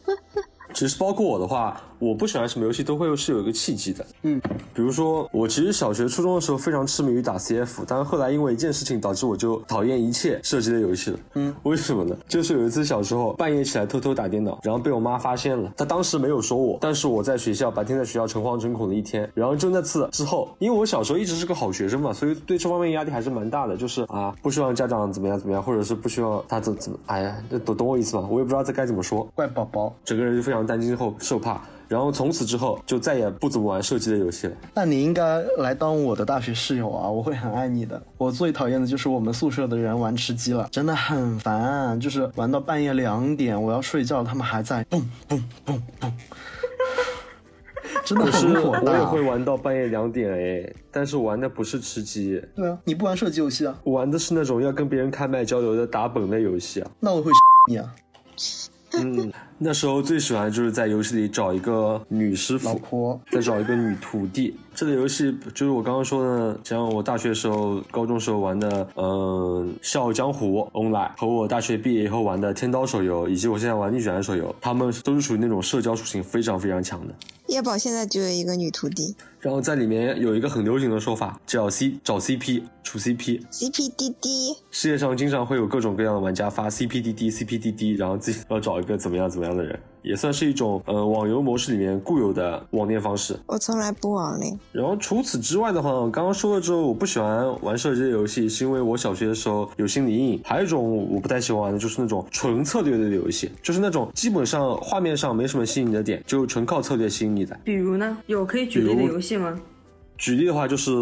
其实包括我的话。我不喜欢什么游戏都会是有一个契机的，嗯，比如说我其实小学初中的时候非常痴迷于打 CF，但是后来因为一件事情导致我就讨厌一切射击的游戏了，嗯，为什么呢？就是有一次小时候半夜起来偷偷打电脑，然后被我妈发现了，她当时没有说我，但是我在学校白天在学校诚惶诚恐的一天，然后就那次之后，因为我小时候一直是个好学生嘛，所以对这方面压力还是蛮大的，就是啊不希望家长怎么样怎么样，或者是不希望他怎怎么，哎呀，懂懂我意思吗？我也不知道这该怎么说，怪宝宝，整个人就非常担惊后受怕。然后从此之后就再也不怎么玩射击的游戏了。那你应该来当我的大学室友啊，我会很爱你的。我最讨厌的就是我们宿舍的人玩吃鸡了，真的很烦，就是玩到半夜两点，我要睡觉，他们还在蹦蹦蹦蹦，真的很火大。我也会玩到半夜两点哎，但是玩的不是吃鸡。对啊，你不玩射击游戏啊？我玩的是那种要跟别人开麦交流的打本类游戏啊。那我会 你啊。嗯，那时候最喜欢就是在游戏里找一个女师傅，老婆，再找一个女徒弟。这个游戏就是我刚刚说的，像我大学时候、高中时候玩的，嗯，《笑傲江湖》Online 和我大学毕业以后玩的《天刀》手游，以及我现在玩《逆转》手游，他们都是属于那种社交属性非常非常强的。叶宝现在就有一个女徒弟，然后在里面有一个很流行的说法，叫 C 找 CP 处 CP，CPDD。世界上经常会有各种各样的玩家发 CPDD，CPDD，然后自己要找一个怎么样怎么样的人。也算是一种呃网游模式里面固有的网恋方式。我从来不网恋。然后除此之外的话，我刚刚说了之后，我不喜欢玩射击游戏，是因为我小学的时候有心理阴影。还有一种我不太喜欢玩的就是那种纯策略类的游戏，就是那种基本上画面上没什么吸引你的点，就纯靠策略吸引你的。比如呢？有可以举例的游戏吗？举例的话，就是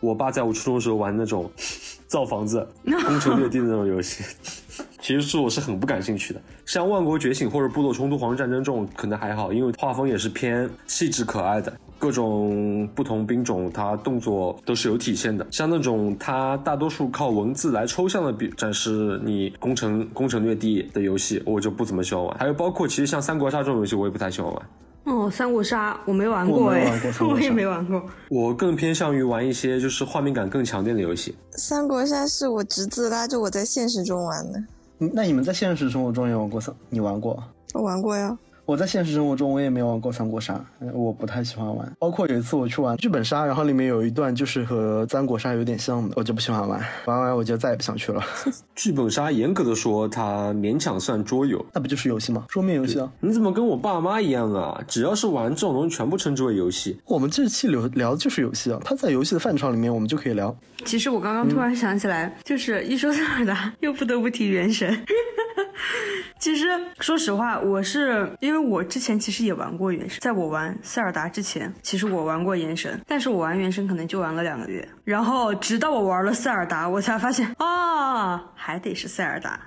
我爸在我初中的时候玩那种 造房子、攻城略地的那种游戏。其实是我是很不感兴趣的，像《万国觉醒》或者《部落冲突：皇室战争》这种可能还好，因为画风也是偏细致可爱的，各种不同兵种它动作都是有体现的。像那种它大多数靠文字来抽象的比展示你攻城攻城略地的游戏，我就不怎么喜欢玩。还有包括其实像三国杀这种游戏，我也不太喜欢玩。哦，三国杀我没玩过哎，我也没玩过。我更偏向于玩一些就是画面感更强烈的游戏。三国杀是我侄子拉着我在现实中玩的。那你们在现实生活中也玩过三？你玩过？我玩过呀。我在现实生活中我也没玩过三国杀，我不太喜欢玩。包括有一次我去玩剧本杀，然后里面有一段就是和三国杀有点像的，我就不喜欢玩。玩完我就再也不想去了。剧本杀严格的说，它勉强算桌游，那不就是游戏吗？桌面游戏啊？你怎么跟我爸妈一样啊？只要是玩这种东西，全部称之为游戏。我们这期聊聊的就是游戏啊，它在游戏的范畴里面，我们就可以聊。其实我刚刚突然想起来，就是一说塞尔达，又不得不提原神。其实说实话，我是因为因为我之前其实也玩过原神，在我玩塞尔达之前，其实我玩过原神，但是我玩原神可能就玩了两个月，然后直到我玩了塞尔达，我才发现啊，还得是塞尔达。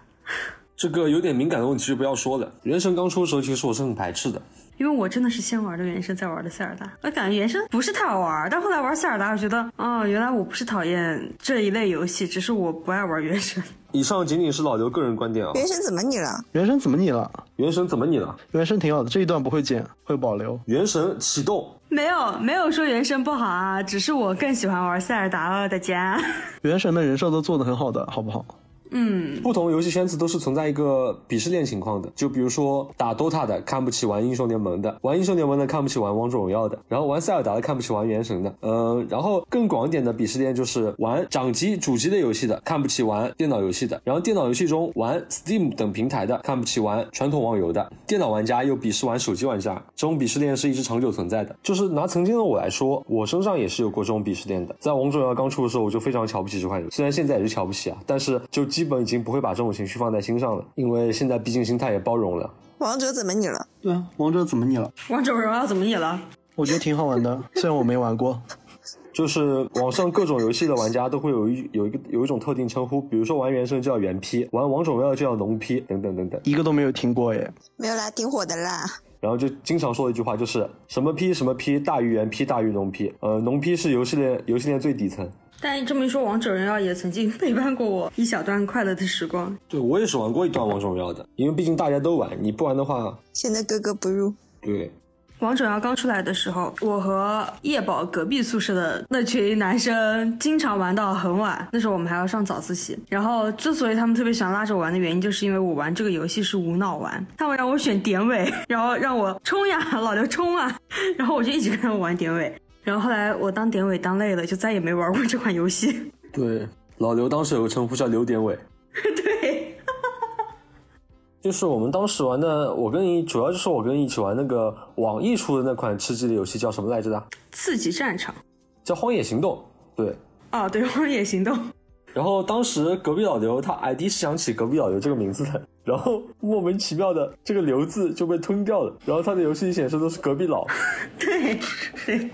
这个有点敏感的问题就不要说了。原神刚出的时候，其实我是很排斥的。因为我真的是先玩的原神，再玩的塞尔达。我感觉原神不是太好玩，但后来玩塞尔达，我觉得，哦，原来我不是讨厌这一类游戏，只是我不爱玩原神。以上仅仅是老刘个人观点啊。原神怎么你了？原神怎么你了？原神怎么你了？原神挺好的，这一段不会剪，会保留。原神启动。没有，没有说原神不好啊，只是我更喜欢玩塞尔达了，大家。原神的人设都做的很好的，好不好？嗯，不同游戏圈子都是存在一个鄙视链情况的，就比如说打 DOTA 的看不起玩英雄联盟的，玩英雄联盟的看不起玩王者荣耀的，然后玩塞尔达的看不起玩原神的，呃，然后更广一点的鄙视链就是玩掌机主机的游戏的看不起玩电脑游戏的，然后电脑游戏中玩 Steam 等平台的看不起玩传统网游的，电脑玩家又鄙视玩手机玩家，这种鄙视链是一直长久存在的。就是拿曾经的我来说，我身上也是有过这种鄙视链的，在王者荣耀刚出的时候，我就非常瞧不起这款游戏，虽然现在也是瞧不起啊，但是就。基本已经不会把这种情绪放在心上了，因为现在毕竟心态也包容了。王者怎么你了？对啊，王者怎么你了？王者荣耀怎么你了？我觉得挺好玩的，虽然我没玩过。就是网上各种游戏的玩家都会有一有一个有一种特定称呼，比如说玩原神叫原批，玩王者荣耀就叫农批，等等等等。一个都没有听过耶。没有啦，挺火的啦。然后就经常说的一句话就是什么批什么批大于原批大于农批，呃，农批是游戏链游戏链最底层。但这么一说，王者荣耀也曾经陪伴过我一小段快乐的时光。对我也是玩过一段王者荣耀的，因为毕竟大家都玩，你不玩的话，显得格格不入。对，王者荣耀刚出来的时候，我和叶宝隔壁宿舍的那群男生经常玩到很晚，那时候我们还要上早自习。然后之所以他们特别喜欢拉着我玩的原因，就是因为我玩这个游戏是无脑玩，他们让我选典韦，然后让我冲呀，老刘冲啊，然后我就一直跟他们玩典韦。然后后来我当典韦当累了，就再也没玩过这款游戏。对，老刘当时有个称呼叫刘典韦。对，就是我们当时玩的，我跟你主要就是我跟你一起玩那个网易出的那款吃鸡的游戏叫什么来着的？刺激战场。叫荒野行动。对。哦，对，荒野行动。然后当时隔壁老刘他 ID 是想起隔壁老刘这个名字的。然后莫名其妙的这个“刘”字就被吞掉了，然后他的游戏里显示都是隔壁佬。对对，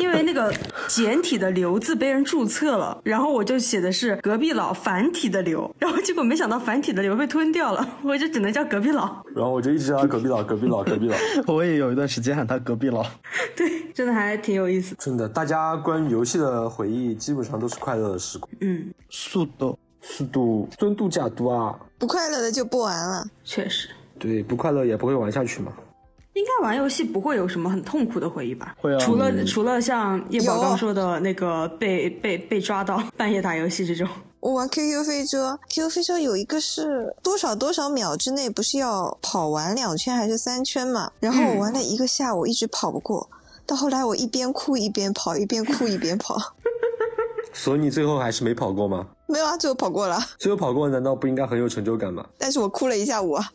因为那个简体的“刘”字被人注册了，然后我就写的是隔壁佬繁体的“刘”，然后结果没想到繁体的“刘”被吞掉了，我就只能叫隔壁佬。然后我就一直叫他隔壁佬，隔壁佬，隔壁佬。我也有一段时间喊他隔壁佬。对，真的还挺有意思。真的，大家关于游戏的回忆基本上都是快乐的时光。嗯，速度。速度尊度假度啊！不快乐的就不玩了，确实。对，不快乐也不会玩下去嘛。应该玩游戏不会有什么很痛苦的回忆吧？会啊。除了除了像叶宝刚说的那个被被被抓到半夜打游戏这种。我玩 QQ 飞车，QQ 飞车有一个是多少多少秒之内不是要跑完两圈还是三圈嘛？然后我玩了一个下午，一直跑不过，到后来我一边哭一边跑，一边哭一边跑。所以你最后还是没跑过吗？没有啊，最后跑过了。最后跑过，难道不应该很有成就感吗？但是我哭了一下午啊。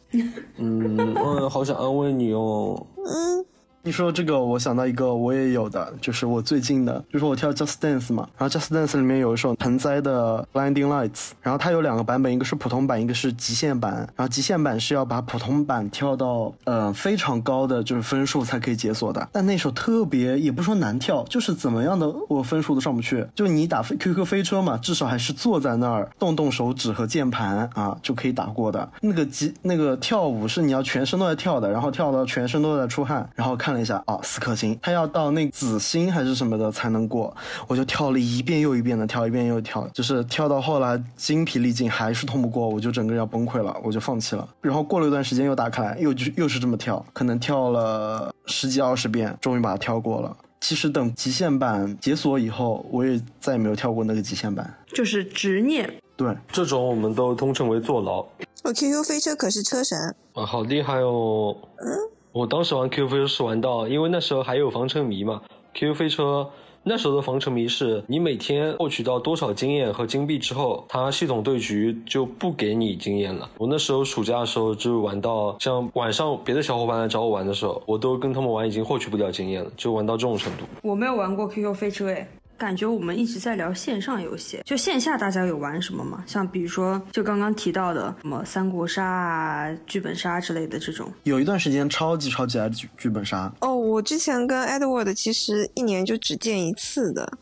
嗯嗯，好想安慰你哦。嗯。你说这个，我想到一个我也有的，就是我最近的，就是我跳 Just Dance 嘛，然后 Just Dance 里面有一首盆栽的 Blinding Lights，然后它有两个版本，一个是普通版，一个是极限版，然后极限版是要把普通版跳到呃非常高的就是分数才可以解锁的，但那首特别也不说难跳，就是怎么样的我分数都上不去，就你打 QQ 飞车嘛，至少还是坐在那儿动动手指和键盘啊就可以打过的，那个极那个跳舞是你要全身都在跳的，然后跳到全身都在出汗，然后看。看了一下哦，四颗星，他要到那紫星还是什么的才能过，我就跳了一遍又一遍的跳，一遍又跳，就是跳到后来精疲力尽还是通不过，我就整个要崩溃了，我就放弃了。然后过了一段时间又打开来，又就又是这么跳，可能跳了十几二十遍，终于把它跳过了。其实等极限版解锁以后，我也再也没有跳过那个极限版，就是执念。对，这种我们都通称为坐牢。我 QQ 飞车可是车神啊，好厉害哦。嗯。我当时玩 QQ 飞车是玩到，因为那时候还有防沉迷嘛。QQ 飞车那时候的防沉迷是，你每天获取到多少经验和金币之后，它系统对局就不给你经验了。我那时候暑假的时候就玩到，像晚上别的小伙伴来找我玩的时候，我都跟他们玩已经获取不了经验了，就玩到这种程度。我没有玩过 QQ 飞车诶。感觉我们一直在聊线上游戏，就线下大家有玩什么吗？像比如说，就刚刚提到的什么三国杀啊、剧本杀之类的这种。有一段时间超级超级爱剧剧本杀。哦，我之前跟 Edward 其实一年就只见一次的，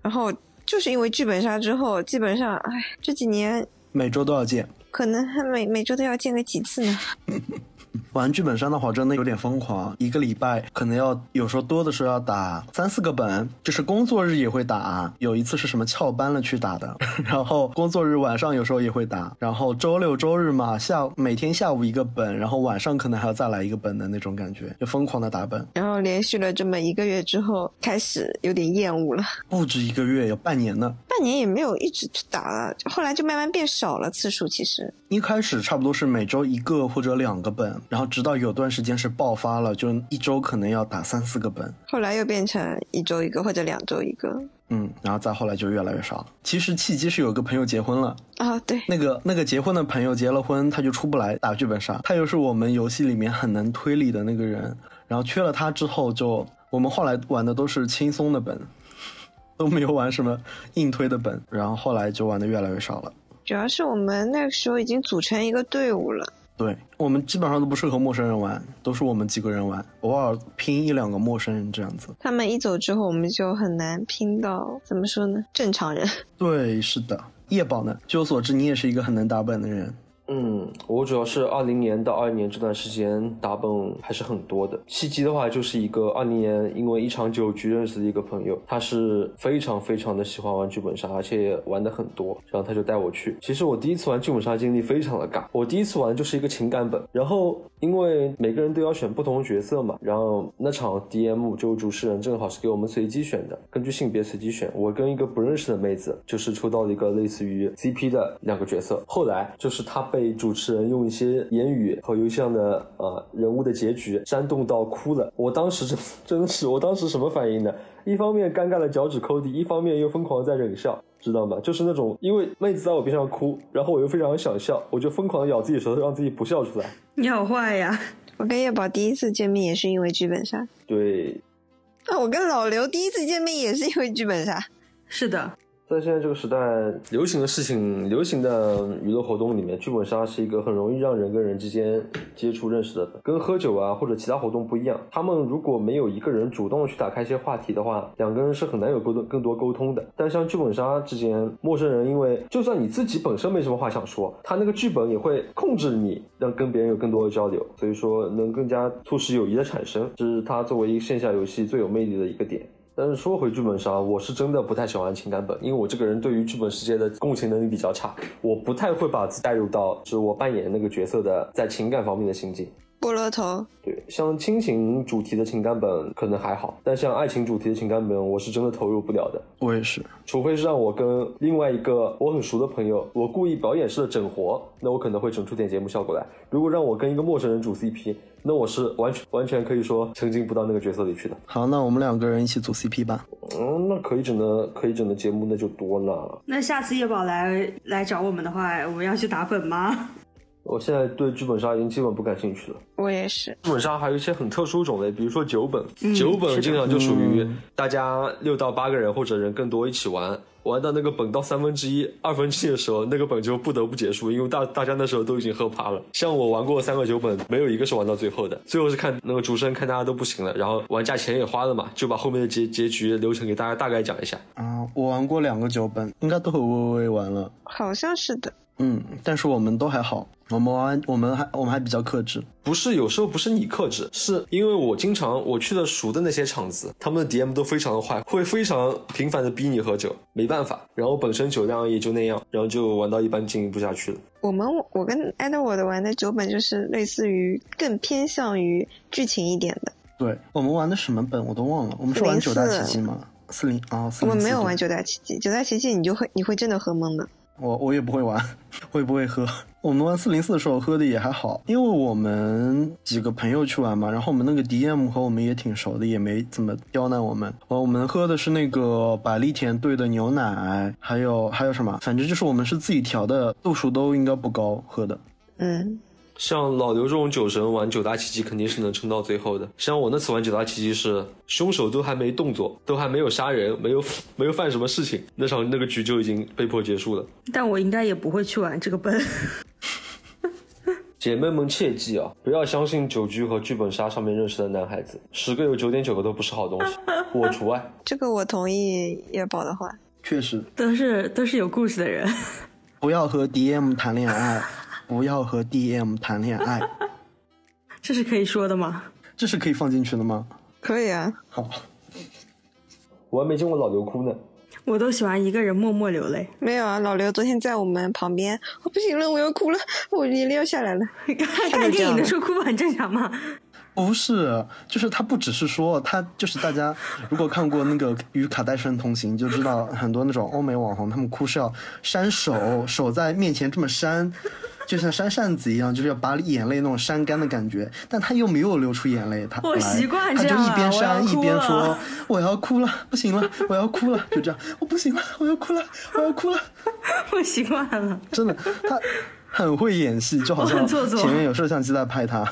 然后就是因为剧本杀之后，基本上，哎，这几年每周都要见，可能还每每周都要见个几次呢。玩剧本杀的话，真的有点疯狂，一个礼拜可能要有时候多的时候要打三四个本，就是工作日也会打。有一次是什么翘班了去打的，然后工作日晚上有时候也会打，然后周六周日嘛，下每天下午一个本，然后晚上可能还要再来一个本的那种感觉，就疯狂的打本。然后连续了这么一个月之后，开始有点厌恶了。不止一个月，有半年呢。半年也没有一直去打了，后来就慢慢变少了次数。其实一开始差不多是每周一个或者两个本，然后直到有段时间是爆发了，就一周可能要打三四个本。后来又变成一周一个或者两周一个。嗯，然后再后来就越来越少了。其实契机是有个朋友结婚了啊，对，那个那个结婚的朋友结了婚，他就出不来打剧本杀，他又是我们游戏里面很能推理的那个人，然后缺了他之后，就我们后来玩的都是轻松的本，都没有玩什么硬推的本，然后后来就玩的越来越少了。主要是我们那个时候已经组成一个队伍了。对我们基本上都不适合陌生人玩，都是我们几个人玩，偶尔拼一两个陌生人这样子。他们一走之后，我们就很难拼到，怎么说呢？正常人。对，是的。叶宝呢？据我所知，你也是一个很能打本的人。嗯，我主要是二零年到二一年这段时间打本还是很多的。契机的话，就是一个二零年因为一场酒局认识的一个朋友，他是非常非常的喜欢玩剧本杀，而且玩的很多，然后他就带我去。其实我第一次玩剧本杀经历非常的尬，我第一次玩就是一个情感本，然后因为每个人都要选不同的角色嘛，然后那场 DM 就主持人正好是给我们随机选的，根据性别随机选。我跟一个不认识的妹子，就是抽到了一个类似于 CP 的两个角色。后来就是他。被主持人用一些言语和游戏上的呃人物的结局煽动到哭了，我当时真 真的是，我当时什么反应呢？一方面尴尬的脚趾抠地，一方面又疯狂在忍笑，知道吗？就是那种因为妹子在我边上哭，然后我又非常想笑，我就疯狂的咬自己舌头，让自己不笑出来。你好坏呀！我跟叶宝第一次见面也是因为剧本杀。对。啊，我跟老刘第一次见面也是因为剧本杀。是的。在现在这个时代，流行的事情、流行的娱乐活动里面，剧本杀是一个很容易让人跟人之间接触、认识的。跟喝酒啊或者其他活动不一样，他们如果没有一个人主动去打开一些话题的话，两个人是很难有沟通、更多沟通的。但像剧本杀之间，陌生人因为就算你自己本身没什么话想说，他那个剧本也会控制你，让跟别人有更多的交流，所以说能更加促使友谊的产生，这是它作为一个线下游戏最有魅力的一个点。但是说回剧本杀，我是真的不太喜欢情感本，因为我这个人对于剧本世界的共情能力比较差，我不太会把自己带入到就是我扮演那个角色的在情感方面的心境。菠萝头，对，像亲情主题的情感本可能还好，但像爱情主题的情感本，我是真的投入不了的。我也是，除非是让我跟另外一个我很熟的朋友，我故意表演式的整活，那我可能会整出点节目效果来。如果让我跟一个陌生人组 CP，那我是完全完全可以说沉浸不到那个角色里去的。好，那我们两个人一起组 CP 吧。嗯，那可以整的可以整的节目那就多了。那下次叶宝来来找我们的话，我们要去打本吗？我现在对剧本杀已经基本不感兴趣了。我也是。剧本杀还有一些很特殊种类，比如说九本，九本经常就属于大家六到八个人或者人更多一起玩，玩到那个本到三分之一、二分之一的时候，那个本就不得不结束，因为大大家那时候都已经喝趴了。像我玩过三个九本，没有一个是玩到最后的，最后是看那个主持人看大家都不行了，然后玩家钱也花了嘛，就把后面的结结局流程给大家大概讲一下。啊，我玩过两个九本，应该都和微微玩了，好像是的。嗯，但是我们都还好，我们玩我们还我们还比较克制，不是有时候不是你克制，是因为我经常我去的熟的那些场子，他们的 DM 都非常的坏，会非常频繁的逼你喝酒，没办法，然后本身酒量也就那样，然后就玩到一般经营不下去了。我们我跟艾德沃的玩的酒本就是类似于更偏向于剧情一点的。对我们玩的什么本我都忘了，我们是玩九大奇迹吗？四零啊，我们没有玩九大奇迹，九大奇迹你就会你会真的喝懵的。我我也不会玩，会不会喝？我们玩四零四的时候喝的也还好，因为我们几个朋友去玩嘛，然后我们那个 DM 和我们也挺熟的，也没怎么刁难我们。呃，我们喝的是那个百利甜兑的牛奶，还有还有什么？反正就是我们是自己调的，度数都应该不高喝的。嗯。像老刘这种酒神玩九大奇迹肯定是能撑到最后的。像我那次玩九大奇迹是凶手都还没动作，都还没有杀人，没有没有犯什么事情，那场那个局就已经被迫结束了。但我应该也不会去玩这个本。姐妹们切记啊，不要相信酒局和剧本杀上面认识的男孩子，十个有九点九个都不是好东西，我除外。这个我同意叶宝的话，确实都是都是有故事的人，不要和 DM 谈恋爱。不要和 DM 谈恋爱，这是可以说的吗？这是可以放进去的吗？可以啊。好，我还没见过老刘哭呢。我都喜欢一个人默默流泪。没有啊，老刘昨天在我们旁边，我不行了，我要哭了，我眼泪要下来了。看电影的时候哭不很正常吗？不是，就是他不只是说他，就是大家如果看过那个与卡戴珊同行，就知道很多那种欧美网红，他们哭是要扇手，手在面前这么扇。就像扇扇子一样，就是要把眼泪那种扇干的感觉，但他又没有流出眼泪，他我习惯这样，他就一边扇一边说：“我要哭了，不行了，我要哭了。”就这样，我不行了，我要哭了，我要哭了。我习惯了，真的，他很会演戏，就好像前面有摄像机在拍他。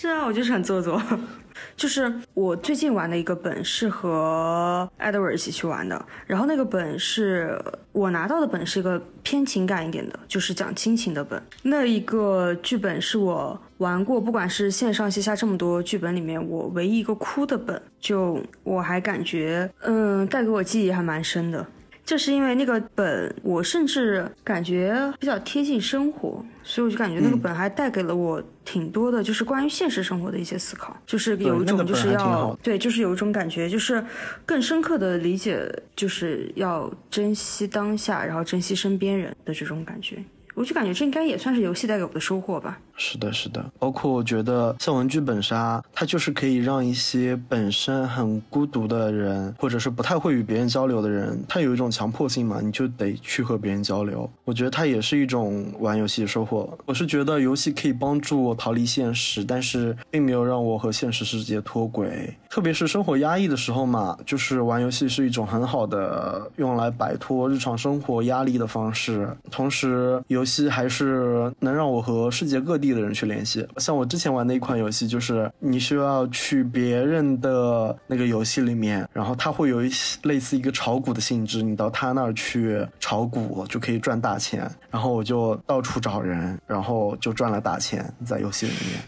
是啊，我就是很做作。就是我最近玩的一个本是和 Edward 一起去玩的，然后那个本是我拿到的本是一个偏情感一点的，就是讲亲情的本。那一个剧本是我玩过，不管是线上线下这么多剧本里面，我唯一一个哭的本。就我还感觉，嗯，带给我记忆还蛮深的。就是因为那个本，我甚至感觉比较贴近生活，所以我就感觉那个本还带给了我挺多的，就是关于现实生活的一些思考。就是有一种就是要对，就是有一种感觉，就是更深刻的理解，就是要珍惜当下，然后珍惜身边人的这种感觉。我就感觉这应该也算是游戏带给我的收获吧。是的，是的，包括我觉得像文剧本杀，它就是可以让一些本身很孤独的人，或者是不太会与别人交流的人，他有一种强迫性嘛，你就得去和别人交流。我觉得它也是一种玩游戏的收获。我是觉得游戏可以帮助我逃离现实，但是并没有让我和现实世界脱轨。特别是生活压抑的时候嘛，就是玩游戏是一种很好的用来摆脱日常生活压力的方式。同时，游戏还是能让我和世界各地。的人去联系，像我之前玩的一款游戏，就是你需要去别人的那个游戏里面，然后他会有一些类似一个炒股的性质，你到他那儿去炒股就可以赚大钱。然后我就到处找人，然后就赚了大钱在游戏里面。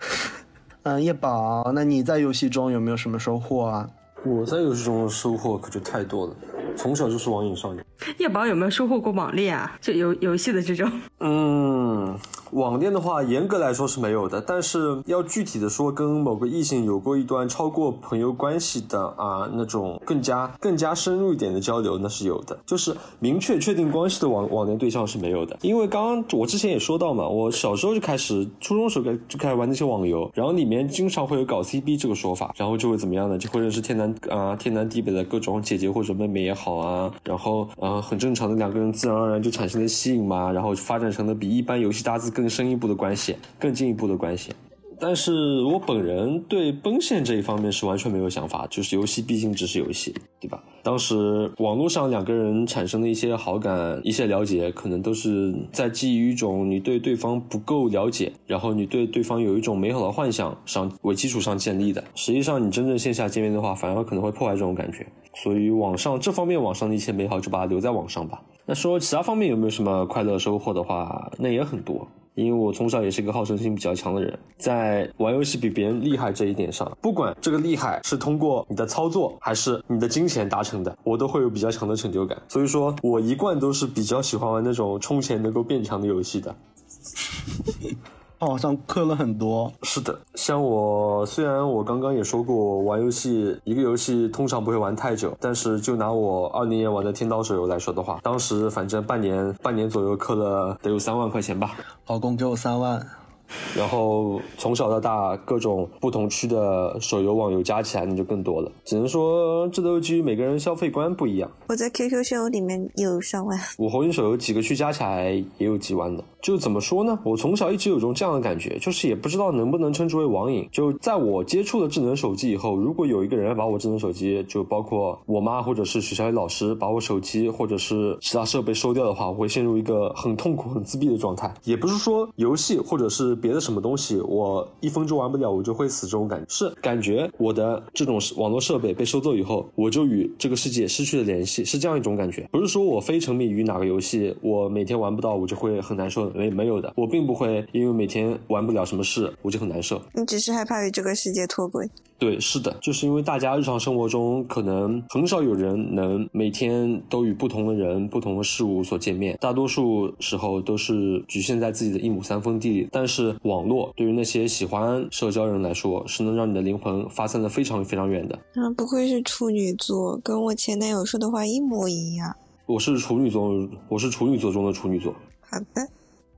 嗯，叶宝，那你在游戏中有没有什么收获啊？我在游戏中的收获可就太多了。从小就是网瘾少年。叶宝有没有收获过网恋啊？就游游戏的这种。嗯，网恋的话，严格来说是没有的。但是要具体的说，跟某个异性有过一段超过朋友关系的啊那种更加更加深入一点的交流，那是有的。就是明确确定关系的网网恋对象是没有的。因为刚刚我之前也说到嘛，我小时候就开始，初中时候开就开始玩那些网游，然后里面经常会有搞 CP 这个说法，然后就会怎么样呢？就会认识天南啊天南地北的各种姐姐或者妹妹也。好啊，然后呃，很正常的两个人自然而然就产生了吸引嘛，然后发展成了比一般游戏搭子更深一步的关系，更进一步的关系。但是我本人对奔现这一方面是完全没有想法，就是游戏毕竟只是游戏，对吧？当时网络上两个人产生的一些好感、一些了解，可能都是在基于一种你对对方不够了解，然后你对对方有一种美好的幻想上为基础上建立的。实际上你真正线下见面的话，反而可能会破坏这种感觉。所以网上这方面网上的一切美好，就把它留在网上吧。那说其他方面有没有什么快乐收获的话，那也很多。因为我从小也是一个好胜心比较强的人，在玩游戏比别人厉害这一点上，不管这个厉害是通过你的操作还是你的金钱达成的，我都会有比较强的成就感。所以说我一贯都是比较喜欢玩那种充钱能够变强的游戏的。好像氪了很多。是的，像我虽然我刚刚也说过，玩游戏一个游戏通常不会玩太久，但是就拿我二零年玩的天刀手游来说的话，当时反正半年半年左右氪了得有三万块钱吧。老公给我三万。然后从小到大，各种不同区的手游网游加起来，那就更多了。只能说，这都基于每个人消费观不一样。我在 QQ 手游里面有上万，我红影手游几个区加起来也有几万的。就怎么说呢？我从小一直有种这样的感觉，就是也不知道能不能称之为网瘾。就在我接触了智能手机以后，如果有一个人把我智能手机，就包括我妈或者是学校里老师把我手机或者是其他设备收掉的话，我会陷入一个很痛苦、很自闭的状态。也不是说游戏或者是别的什么东西，我一分钟玩不了我就会死这种感觉，是感觉我的这种网络设备被收走以后，我就与这个世界失去了联系，是这样一种感觉。不是说我非沉迷于哪个游戏，我每天玩不到我就会很难受。没没有的，我并不会因为每天完不了什么事，我就很难受。你只是害怕与这个世界脱轨。对，是的，就是因为大家日常生活中可能很少有人能每天都与不同的人、不同的事物所见面，大多数时候都是局限在自己的一亩三分地里。但是是网络对于那些喜欢社交人来说，是能让你的灵魂发散的非常非常远的。啊，不愧是处女座，跟我前男友说的话一模一样。我是处女座，我是处女座中的处女座。好的。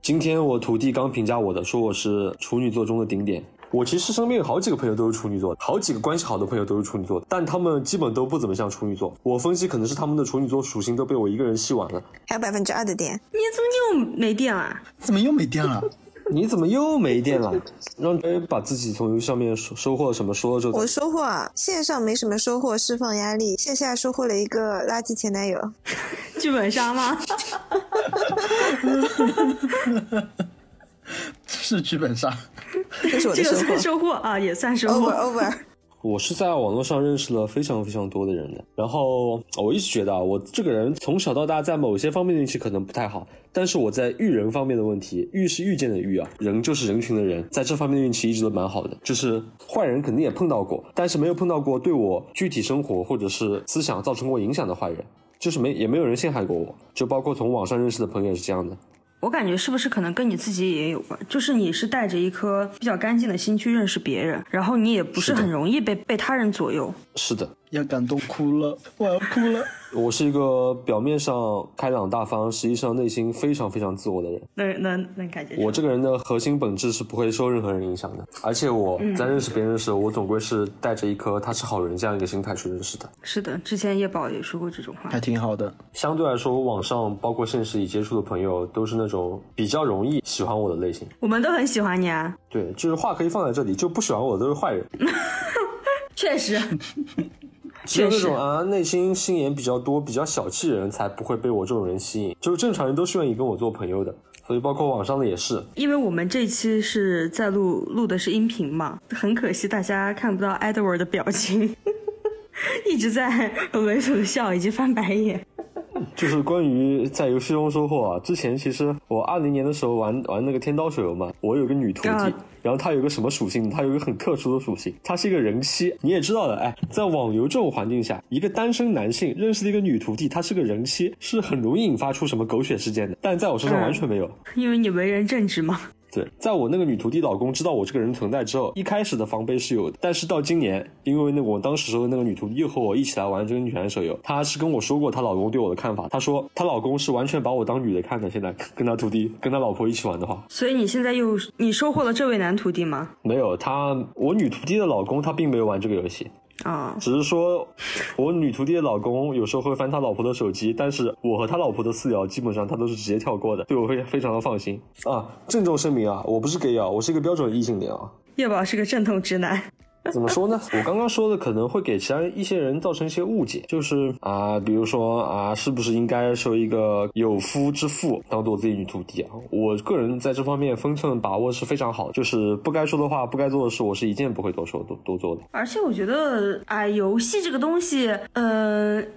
今天我徒弟刚评价我的，说我是处女座中的顶点。我其实身边有好几个朋友都是处女座，好几个关系好的朋友都是处女座，但他们基本都不怎么像处女座。我分析可能是他们的处女座属性都被我一个人吸完了。还有百分之二的电，你怎么又没电了？怎么又没电了？你怎么又没电了？让把自己从游戏上面收收获什么说了就。我收获啊，线上没什么收获，释放压力；线下收获了一个垃圾前男友。剧本杀吗？是剧本杀。这是我的收获。收获啊，也算收获。Over over。我是在网络上认识了非常非常多的人的，然后我一直觉得啊，我这个人从小到大在某些方面运气可能不太好，但是我在遇人方面的问题，遇是遇见的遇啊，人就是人群的人，在这方面的运气一直都蛮好的，就是坏人肯定也碰到过，但是没有碰到过对我具体生活或者是思想造成过影响的坏人，就是没也没有人陷害过我，就包括从网上认识的朋友也是这样的。我感觉是不是可能跟你自己也有关？就是你是带着一颗比较干净的心去认识别人，然后你也不是很容易被被他人左右。是的，要感动哭了，我要哭了。我是一个表面上开朗大方，实际上内心非常非常自我的人。那那那感觉，我这个人的核心本质是不会受任何人影响的。而且我在认识别人的时候，我总归是带着一颗他是好人这样一个心态去认识的。是的，之前叶宝也说过这种话，还挺好的。相对来说，我网上包括现实里接触的朋友，都是那种比较容易喜欢我的类型。我们都很喜欢你啊。对，就是话可以放在这里，就不喜欢我的都是坏人。确实。只有那种啊，内心心眼比较多、比较小气的人才不会被我这种人吸引。就是正常人都是愿意跟我做朋友的，所以包括网上的也是。因为我们这期是在录录的是音频嘛，很可惜大家看不到 Edward 的表情，一直在很猥琐的笑以及翻白眼。就是关于在游戏中收获啊，之前其实我二零年的时候玩玩那个天刀手游嘛，我有个女徒弟。然后她有个什么属性？她有一个很特殊的属性，她是一个人妻。你也知道的，哎，在网游这种环境下，一个单身男性认识了一个女徒弟，她是个人妻，是很容易引发出什么狗血事件的。但在我身上完全没有，因为你为人正直嘛。对，在我那个女徒弟老公知道我这个人存在之后，一开始的防备是有的，但是到今年，因为那我当时时候那个女徒弟又和我一起来玩这个女权手游，她是跟我说过她老公对我的看法，她说她老公是完全把我当女的看的。现在跟她徒弟跟她老婆一起玩的话，所以你现在又你收获了这位男徒弟吗？没有，他我女徒弟的老公他并没有玩这个游戏。啊，只是说，我女徒弟的老公有时候会翻他老婆的手机，但是我和他老婆的私聊基本上他都是直接跳过的，对我会非常的放心啊。郑重声明啊，我不是 gay 啊，我是一个标准异性恋啊。叶宝是个正统直男。怎么说呢？我刚刚说的可能会给其他一些人造成一些误解，就是啊，比如说啊，是不是应该收一个有夫之妇当做自己女徒弟啊？我个人在这方面分寸把握是非常好，就是不该说的话、不该做的事，我是一件不会多说、多多做的。而且我觉得，哎，游戏这个东西，嗯。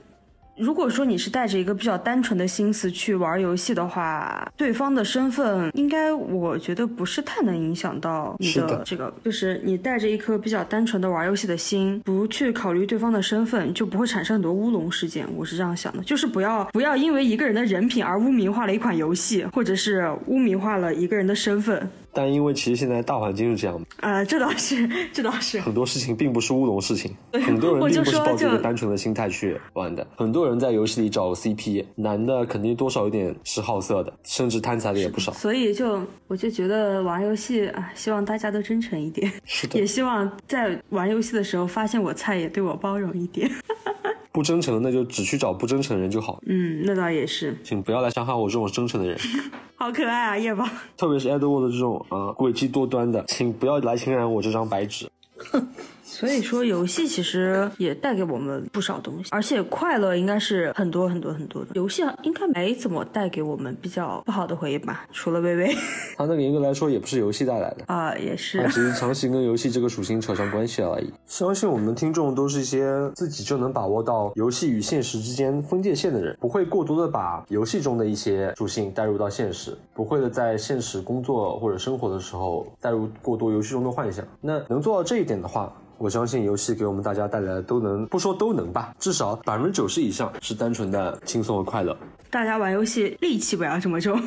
如果说你是带着一个比较单纯的心思去玩游戏的话，对方的身份应该我觉得不是太能影响到你的这个，就是你带着一颗比较单纯的玩游戏的心，不去考虑对方的身份，就不会产生很多乌龙事件。我是这样想的，就是不要不要因为一个人的人品而污名化了一款游戏，或者是污名化了一个人的身份。但因为其实现在大环境是这样的啊，这倒是，这倒是很多事情并不是乌龙事情，很多人并不是抱着一个单纯的心态去玩的。很多人在游戏里找 CP，男的肯定多少有点是好色的，甚至贪财的也不少。所以就我就觉得玩游戏啊，希望大家都真诚一点，是的，也希望在玩游戏的时候发现我菜也对我包容一点。不真诚的那就只去找不真诚的人就好。嗯，那倒也是。请不要来伤害我这种真诚的人。好可爱啊，叶宝。特别是 Edward 这种啊诡计多端的，请不要来侵染我这张白纸。哼。所以说，游戏其实也带给我们不少东西，而且快乐应该是很多很多很多的。游戏应该没怎么带给我们比较不好的回忆吧？除了微微，它那个严格来说也不是游戏带来的啊，也是，它只是强行跟游戏这个属性扯上关系而已。相信我们的听众都是一些自己就能把握到游戏与现实之间分界线的人，不会过多的把游戏中的一些属性带入到现实，不会的在现实工作或者生活的时候带入过多游戏中的幻想。那能做到这一点的话。我相信游戏给我们大家带来的都能不说都能吧，至少百分之九十以上是单纯的轻松和快乐。大家玩游戏戾气不要这么重。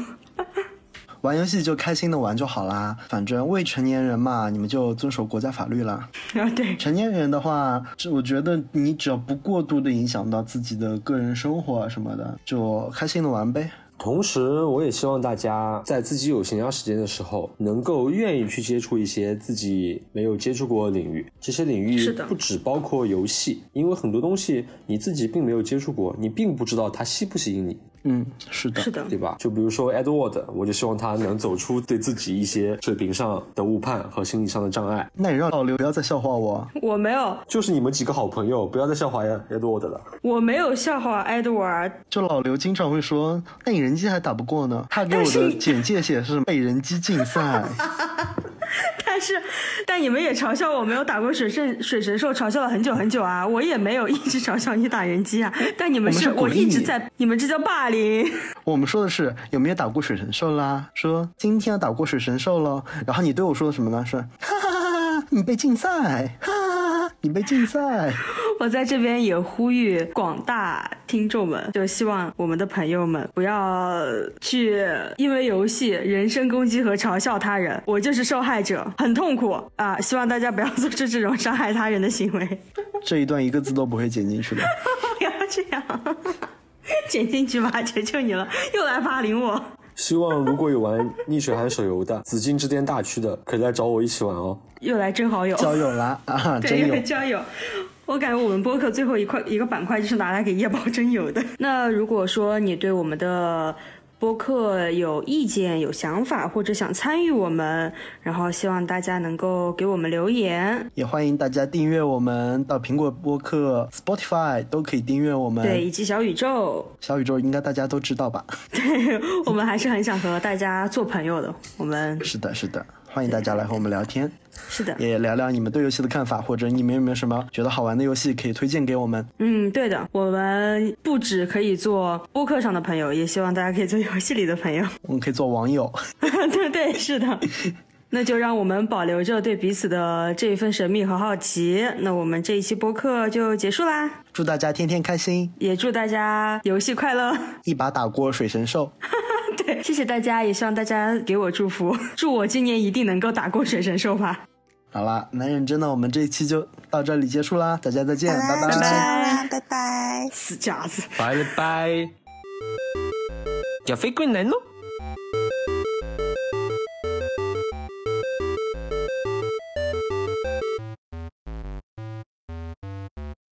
玩游戏就开心的玩就好啦，反正未成年人嘛，你们就遵守国家法律啦。啊，对，成年人的话，这我觉得你只要不过度的影响到自己的个人生活啊什么的，就开心的玩呗。同时，我也希望大家在自己有闲暇时间的时候，能够愿意去接触一些自己没有接触过的领域。这些领域不只包括游戏，因为很多东西你自己并没有接触过，你并不知道它吸不吸引你。嗯，是的，是的，对吧？就比如说 Edward，我就希望他能走出对自己一些水平上的误判和心理上的障碍。那你让老刘不要再笑话我，我没有，就是你们几个好朋友，不要再笑话 Edward 了。我没有笑话 Edward，就老刘经常会说，那你人机还打不过呢。他给我的简介写是被人机竞赛。但是，但你们也嘲笑我没有打过水神水神兽，嘲笑了很久很久啊！我也没有一直嘲笑你打人机啊！但你们是我一直在，你们这叫霸凌。我们说的是有没有打过水神兽啦？说今天要打过水神兽喽，然后你对我说的什么呢？说哈哈哈哈，你被禁赛。哈哈哈哈你被禁赛，我在这边也呼吁广大听众们，就希望我们的朋友们不要去因为游戏人身攻击和嘲笑他人，我就是受害者，很痛苦啊！希望大家不要 做出这种伤害他人的行为。这一段一个字都不会剪进去的，不要这样，剪进去吧，求求你了，又来霸凌我。希望如果有玩逆水寒手游的紫禁之巅大区的，可以来找我一起玩哦。又来真好友，交友啦啊！真友交友。我感觉我们播客最后一块一个板块就是拿来给夜宝真友的。那如果说你对我们的。播客有意见、有想法或者想参与我们，然后希望大家能够给我们留言，也欢迎大家订阅我们，到苹果播客、Spotify 都可以订阅我们。对，以及小宇宙。小宇宙应该大家都知道吧？对，我们还是很想和大家做朋友的。我们 是的，是的，欢迎大家来和我们聊天。是的，也聊聊你们对游戏的看法，或者你们有没有什么觉得好玩的游戏可以推荐给我们？嗯，对的，我们不止可以做播客上的朋友，也希望大家可以做游戏里的朋友。我们可以做网友。对对，是的。那就让我们保留着对彼此的这一份神秘和好奇。那我们这一期播客就结束啦！祝大家天天开心，也祝大家游戏快乐，一把打过水神兽。对，谢谢大家，也希望大家给我祝福，祝我今年一定能够打过水神兽吧。好啦，男人真的，我们这一期就到这里结束啦，大家再见，拜拜，拜拜，拜拜，死夹子，拜拜，要飞棍来喽。